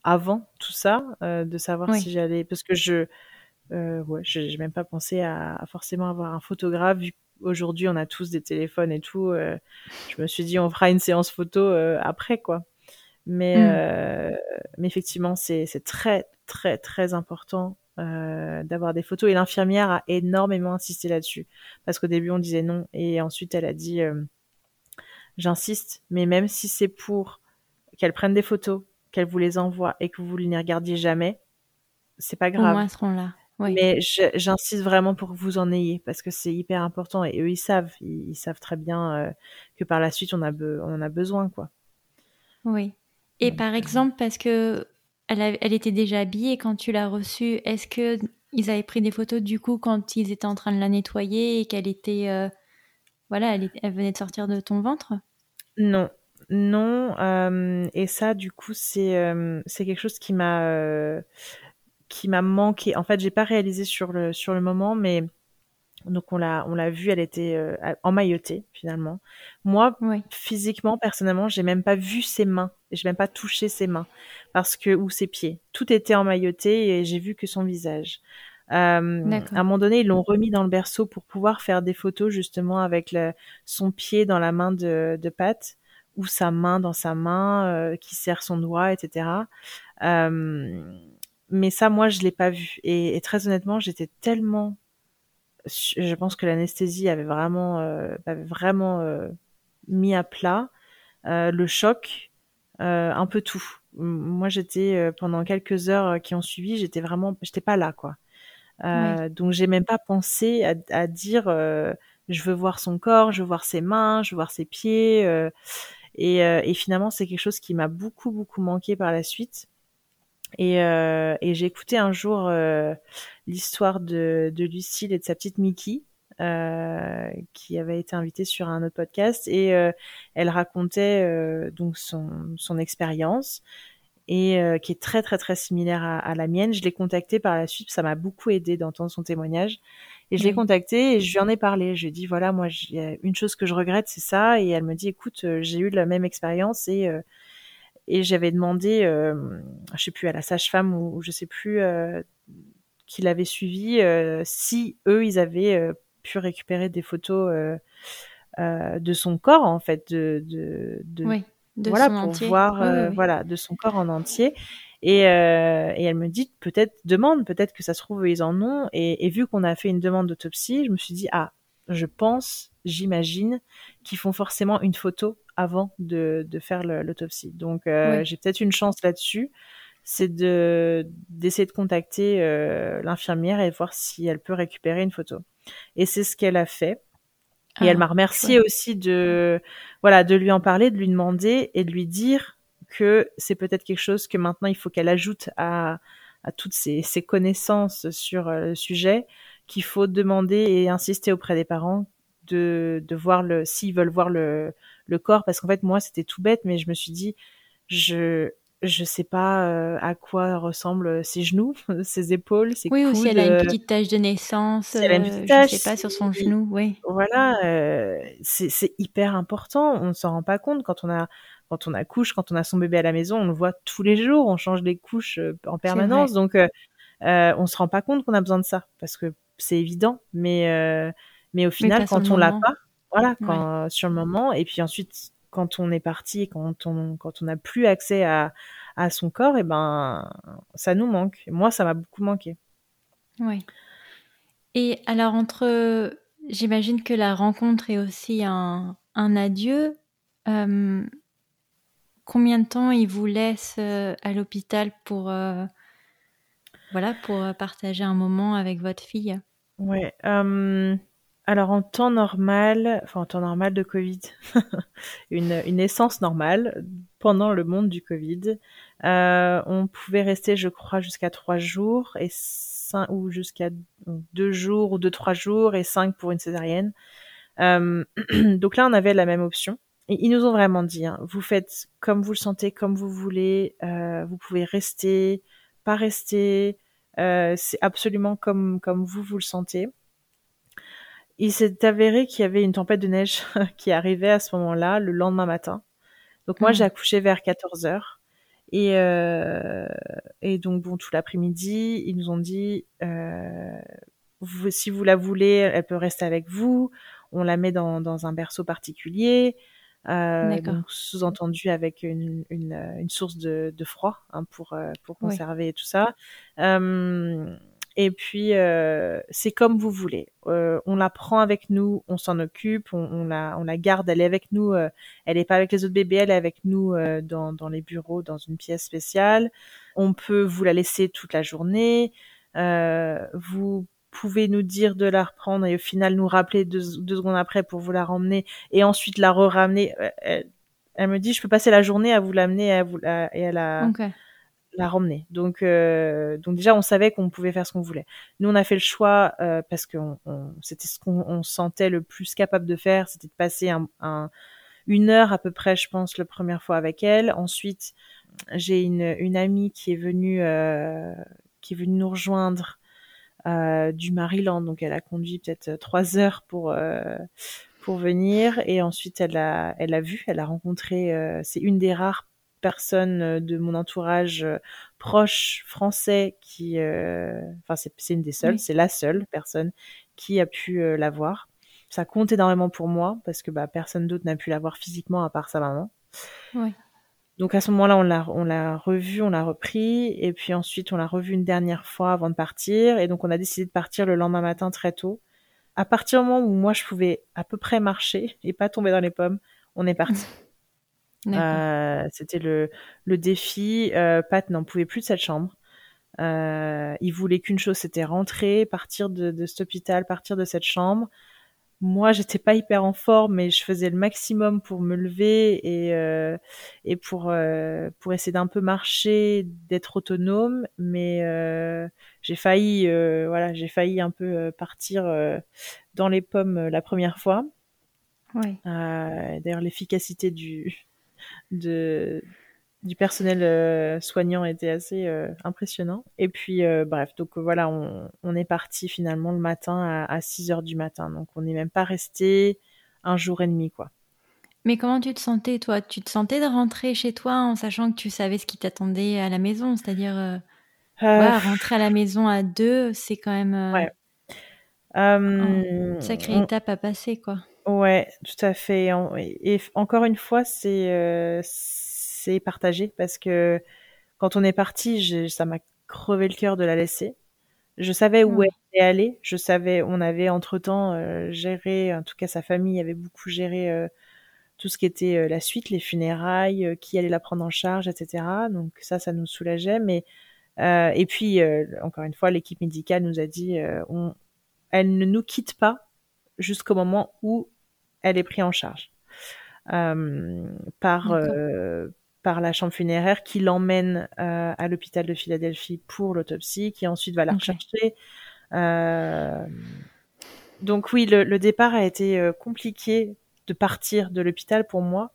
[SPEAKER 2] avant tout ça, de savoir si j'allais, parce que je euh, ouais, j'ai même pas pensé à, forcément avoir un photographe. Vu qu'aujourd'hui on a tous des téléphones et tout, euh, je me suis dit on fera une séance photo euh, après quoi. Mais, mm. euh, mais effectivement, c'est très très très important euh, d'avoir des photos. Et l'infirmière a énormément insisté là-dessus parce qu'au début on disait non et ensuite elle a dit j'insiste, mais même si c'est pour qu'elle prenne des photos, qu'elle vous les envoie et que vous ne les regardiez jamais, c'est pas grave. Au
[SPEAKER 1] moins, seront là.
[SPEAKER 2] Mais j'insiste vraiment pour que vous en ayez parce que c'est hyper important et eux ils savent, ils, savent très bien euh, que par la suite on a on en a besoin quoi.
[SPEAKER 1] Oui. Et par euh, exemple parce que elle, était déjà habillée quand tu l'as reçue, est-ce que ils avaient pris des photos du coup quand ils étaient en train de la nettoyer et qu'elle était euh, voilà, elle, venait de sortir de ton ventre?
[SPEAKER 2] Non, non. et ça du coup c'est c'est quelque chose qui m'a qui m'a manqué. En fait, j'ai pas réalisé sur le sur le moment, mais donc on l'a on l'a vu, elle était euh, emmaillotée finalement. Moi, physiquement, personnellement, j'ai même pas vu ses mains, j'ai même pas touché ses mains parce que ou ses pieds. Tout était emmailloté et j'ai vu que son visage. Euh, à un moment donné, ils l'ont remis dans le berceau pour pouvoir faire des photos justement avec le, son pied dans la main de, de Pat ou sa main dans sa main euh, qui serre son doigt, etc. Euh, mais ça, moi, je l'ai pas vu. Et, très honnêtement, j'étais tellement, je pense que l'anesthésie avait vraiment, euh, avait vraiment euh, mis à plat euh, le choc, euh, un peu tout. Moi, j'étais euh, pendant quelques heures qui ont suivi, j'étais vraiment, j'étais pas là, quoi. Oui. Donc, j'ai même pas pensé à, à dire, je veux voir son corps, je veux voir ses mains, je veux voir ses pieds. Et, et, finalement, c'est quelque chose qui m'a beaucoup, beaucoup manqué par la suite. Et, euh, et j'ai écouté un jour euh, l'histoire de, de Lucille et de sa petite Mickey, euh, qui avait été invitée sur un autre podcast, et euh, elle racontait euh, donc son, son expérience et euh, qui est très très très similaire à, à la mienne. Je l'ai contactée par la suite, ça m'a beaucoup aidé d'entendre son témoignage. Et je l'ai contactée et je lui en ai parlé. Je lui ai dit voilà, moi, une chose que je regrette, c'est ça. Et elle me dit écoute, j'ai eu la même expérience et et j'avais demandé, euh, je sais plus, à la sage-femme ou, je sais plus euh, qui l'avait suivi, euh, si eux, ils avaient pu récupérer des photos de son corps, en fait, de, de, de,
[SPEAKER 1] oui, de
[SPEAKER 2] voilà, pour
[SPEAKER 1] entier.
[SPEAKER 2] voir,
[SPEAKER 1] oui, oui.
[SPEAKER 2] voilà, de son corps en entier. Et, euh, et, elle me dit peut-être demande, peut-être que ça se trouve ils en ont. Et, et vu qu'on a fait une demande d'autopsie, je me suis dit ah, je pense, j'imagine qu'ils font forcément une photo avant de, de faire l'autopsie. Donc euh, oui. j'ai peut-être une chance là-dessus, c'est de d'essayer de contacter euh, l'infirmière et voir si elle peut récupérer une photo. Et c'est ce qu'elle a fait. Et ah, elle m'a remercié ouais. aussi de voilà de lui en parler, de lui demander et de lui dire que c'est peut-être quelque chose que maintenant il faut qu'elle ajoute à, à toutes ses, ses connaissances sur euh, le sujet, qu'il faut demander et insister auprès des parents de, de voir le s'ils veulent voir le, le corps parce qu'en fait moi c'était tout bête mais je me suis dit je je sais pas euh, à quoi ressemblent ses genoux, ses épaules, ses
[SPEAKER 1] oui,
[SPEAKER 2] coudes.
[SPEAKER 1] Oui, aussi elle a une petite tache de naissance.
[SPEAKER 2] Si elle a une petite tache,
[SPEAKER 1] je sais pas sur son genou, oui.
[SPEAKER 2] Voilà, euh, c'est hyper important. On ne s'en rend pas compte quand on a quand on accouche, quand on a son bébé à la maison, on le voit tous les jours, on change les couches euh, en permanence, donc euh, euh, on se rend pas compte qu'on a besoin de ça parce que c'est évident, mais Mais au final, quand on l'a pas, voilà, quand, sur le moment, et puis ensuite, quand on est parti, quand on quand on n'a plus accès à, à son corps, et ben ça nous manque. Moi, ça m'a beaucoup manqué.
[SPEAKER 1] Oui. Et alors entre, j'imagine que la rencontre est aussi un, un adieu. Euh, combien de temps il vous laisse euh, à l'hôpital pour euh, voilà pour partager un moment avec votre fille?
[SPEAKER 2] Ouais. Alors en temps normal, enfin en temps normal de Covid, une, une essence normale pendant le monde du Covid, on pouvait rester, je crois, jusqu'à trois jours et cinq, ou jusqu'à deux jours ou deux trois jours et cinq pour une césarienne. donc là, on avait la même option. Ils nous ont vraiment dit, hein, vous faites comme vous le sentez, comme vous voulez, euh, vous pouvez rester, pas rester, euh, c'est absolument comme, comme vous, vous le sentez. Il s'est avéré qu'il y avait une tempête de neige qui arrivait à ce moment-là, le lendemain matin. Donc moi, mmh. j'ai accouché vers 14 heures. Et, euh, et donc, bon, tout l'après-midi, ils nous ont dit, euh, vous, si vous la voulez, elle peut rester avec vous. On la met dans, dans un berceau particulier. Euh, sous-entendu avec une, une, une, source de, de froid hein, pour, euh, pour conserver tout ça. Euh, et puis, euh, c'est comme vous voulez. Euh, on la prend avec nous, on s'en occupe, on, on, la, on la garde, elle est avec nous. Euh, elle n'est pas avec les autres bébés, elle est avec nous dans, dans les bureaux, dans une pièce spéciale. On peut vous la laisser toute la journée. vous pouvez nous dire de la reprendre et au final nous rappeler deux, secondes après pour vous la ramener et ensuite la re-ramener. Euh, elle, me dit, je peux passer la journée à vous l'amener à, vous, la, et à la, la ramener. Donc, euh, donc déjà, on savait qu'on pouvait faire ce qu'on voulait. Nous, on a fait le choix euh, parce que c'était ce qu'on sentait le plus capable de faire, c'était de passer un, un, une heure à peu près, je pense, la première fois avec elle. Ensuite, j'ai une, amie qui est venue, euh, qui est venue nous rejoindre du Maryland. Donc elle a conduit peut-être trois heures pour pour venir et ensuite elle a elle a vu, elle a rencontré. c'est une des rares personnes de mon entourage proche français qui, enfin c'est une des seules, c'est la seule personne qui a pu la voir. Ça compte énormément pour moi parce que bah, personne d'autre n'a pu la voir physiquement à part sa maman. Donc à ce moment-là, on l'a, on l'a revu, on l'a repris, et puis ensuite on l'a revu une dernière fois avant de partir, et donc on a décidé de partir le lendemain matin très tôt. À partir du moment où moi je pouvais à peu près marcher et pas tomber dans les pommes, on est parti. euh, c'était le, le défi. Euh, Pat n'en pouvait plus de cette chambre. Euh, il voulait qu'une chose, c'était rentrer, partir de, de cet hôpital, partir de cette chambre moi j'étais pas hyper en forme mais je faisais le maximum pour me lever et euh, et pour euh, pour essayer d'un peu marcher d'être autonome mais euh, j'ai failli euh, voilà j'ai failli un peu euh, partir dans les pommes la première fois
[SPEAKER 1] oui.
[SPEAKER 2] d'ailleurs l'efficacité du de du personnel euh, soignant était assez euh, impressionnant. Et puis, euh, bref, donc voilà, on, on, est parti finalement le matin à, à 6 heures du matin. Donc, on n'est même pas resté un jour et demi, quoi.
[SPEAKER 1] Mais comment tu te sentais, toi? Tu te sentais de rentrer chez toi en sachant que tu savais ce qui t'attendait à la maison? C'est-à-dire, rentrer à la maison à deux, c'est quand même
[SPEAKER 2] ouais.
[SPEAKER 1] une sacrée étape à passer, quoi.
[SPEAKER 2] Ouais, tout à fait. Et, encore une fois, c'est c'est partagé parce que quand on est parti, ça m'a crevé le cœur de la laisser. Je savais où elle allait aller. Je savais, on avait entre-temps euh, géré, en tout cas sa famille avait beaucoup géré euh, tout ce qui était euh, la suite, les funérailles, qui allait la prendre en charge, etc. Donc ça, ça nous soulageait. Mais et puis encore une fois, l'équipe médicale nous a dit, on, elle ne nous quitte pas jusqu'au moment où elle est prise en charge. par par la chambre funéraire qui l'emmène euh, à l'hôpital de Philadelphie pour l'autopsie, qui ensuite va la rechercher. Euh, donc oui, le, le, départ a été euh, compliqué de partir de l'hôpital pour moi.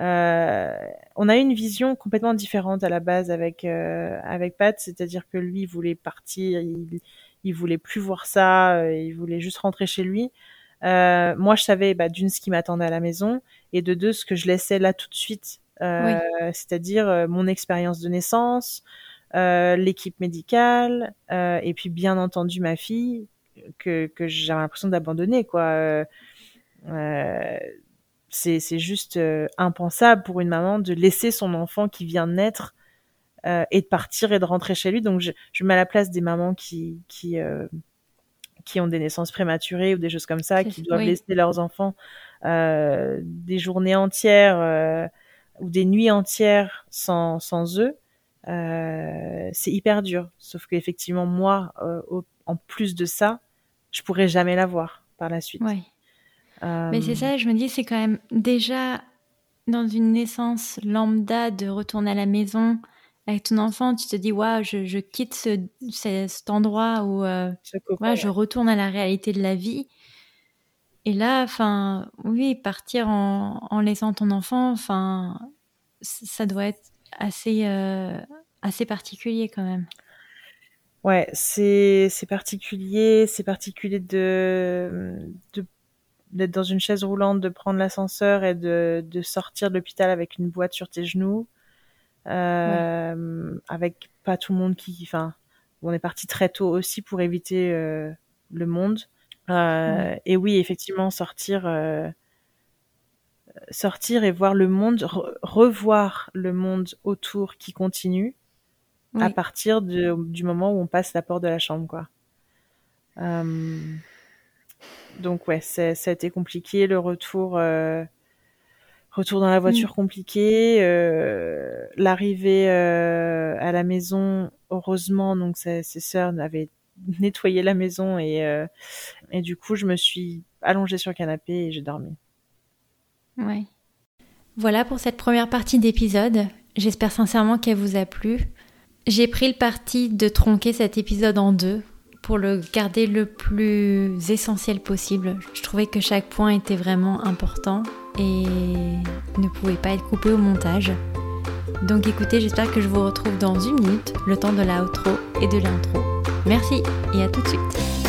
[SPEAKER 2] Euh, on a eu une vision complètement différente à la base avec euh, avec Pat, c'est-à-dire que lui voulait partir, il, il voulait plus voir ça, il voulait juste rentrer chez lui. Moi, je savais bah, d'une ce qui m'attendait à la maison et de deux ce que je laissais là tout de suite euh, c'est-à-dire euh, mon expérience de naissance, euh, l'équipe médicale, et puis bien entendu ma fille, que, que j'avais l'impression d'abandonner, quoi. Euh, c'est, c'est juste impensable pour une maman de laisser son enfant qui vient de naître et de partir et de rentrer chez lui. Donc, je, je mets à la place des mamans qui, qui, qui ont des naissances prématurées ou des choses comme ça, qui doivent laisser leurs enfants euh, des journées entières euh, ou des nuits entières sans, sans eux, euh, c'est hyper dur. Sauf qu'effectivement, moi, en plus de ça, je pourrais jamais l'avoir par la suite.
[SPEAKER 1] Ouais. Mais c'est ça, je me dis, c'est quand même déjà dans une naissance lambda de retourner à la maison, avec ton enfant, tu te dis, waouh, je, je, quitte ce, cet endroit où euh, je retourne à la réalité de la vie. Et là, enfin, oui, partir en, en, laissant ton enfant, enfin, ça doit être assez, euh, assez particulier quand même.
[SPEAKER 2] Ouais, c'est particulier, c'est particulier de d'être dans une chaise roulante, de prendre l'ascenseur et de, de sortir de l'hôpital avec une boîte sur tes genoux euh, avec pas tout le monde qui, enfin, on est parti très tôt aussi pour éviter euh, le monde. Euh, Et oui, effectivement, sortir, euh, sortir et voir le monde, revoir le monde autour qui continue à partir de, du moment où on passe la porte de la chambre, quoi. Euh, donc ouais, ça a été compliqué le retour. Retour dans la mm. voiture compliqué, euh, l'arrivée euh, à la maison, heureusement, donc ses, ses sœurs avaient nettoyé la maison et, euh, et du coup, je me suis allongée sur le canapé et j'ai dormi.
[SPEAKER 1] Ouais. Voilà pour cette première partie d'épisode. J'espère sincèrement qu'elle vous a plu. J'ai pris le parti de tronquer cet épisode en deux pour le garder le plus essentiel possible. Je trouvais que chaque point était vraiment important et ne pouvait pas être coupé au montage. Donc écoutez, j'espère que je vous retrouve dans une minute, le temps de la outro et de l'intro. Merci et à tout de suite.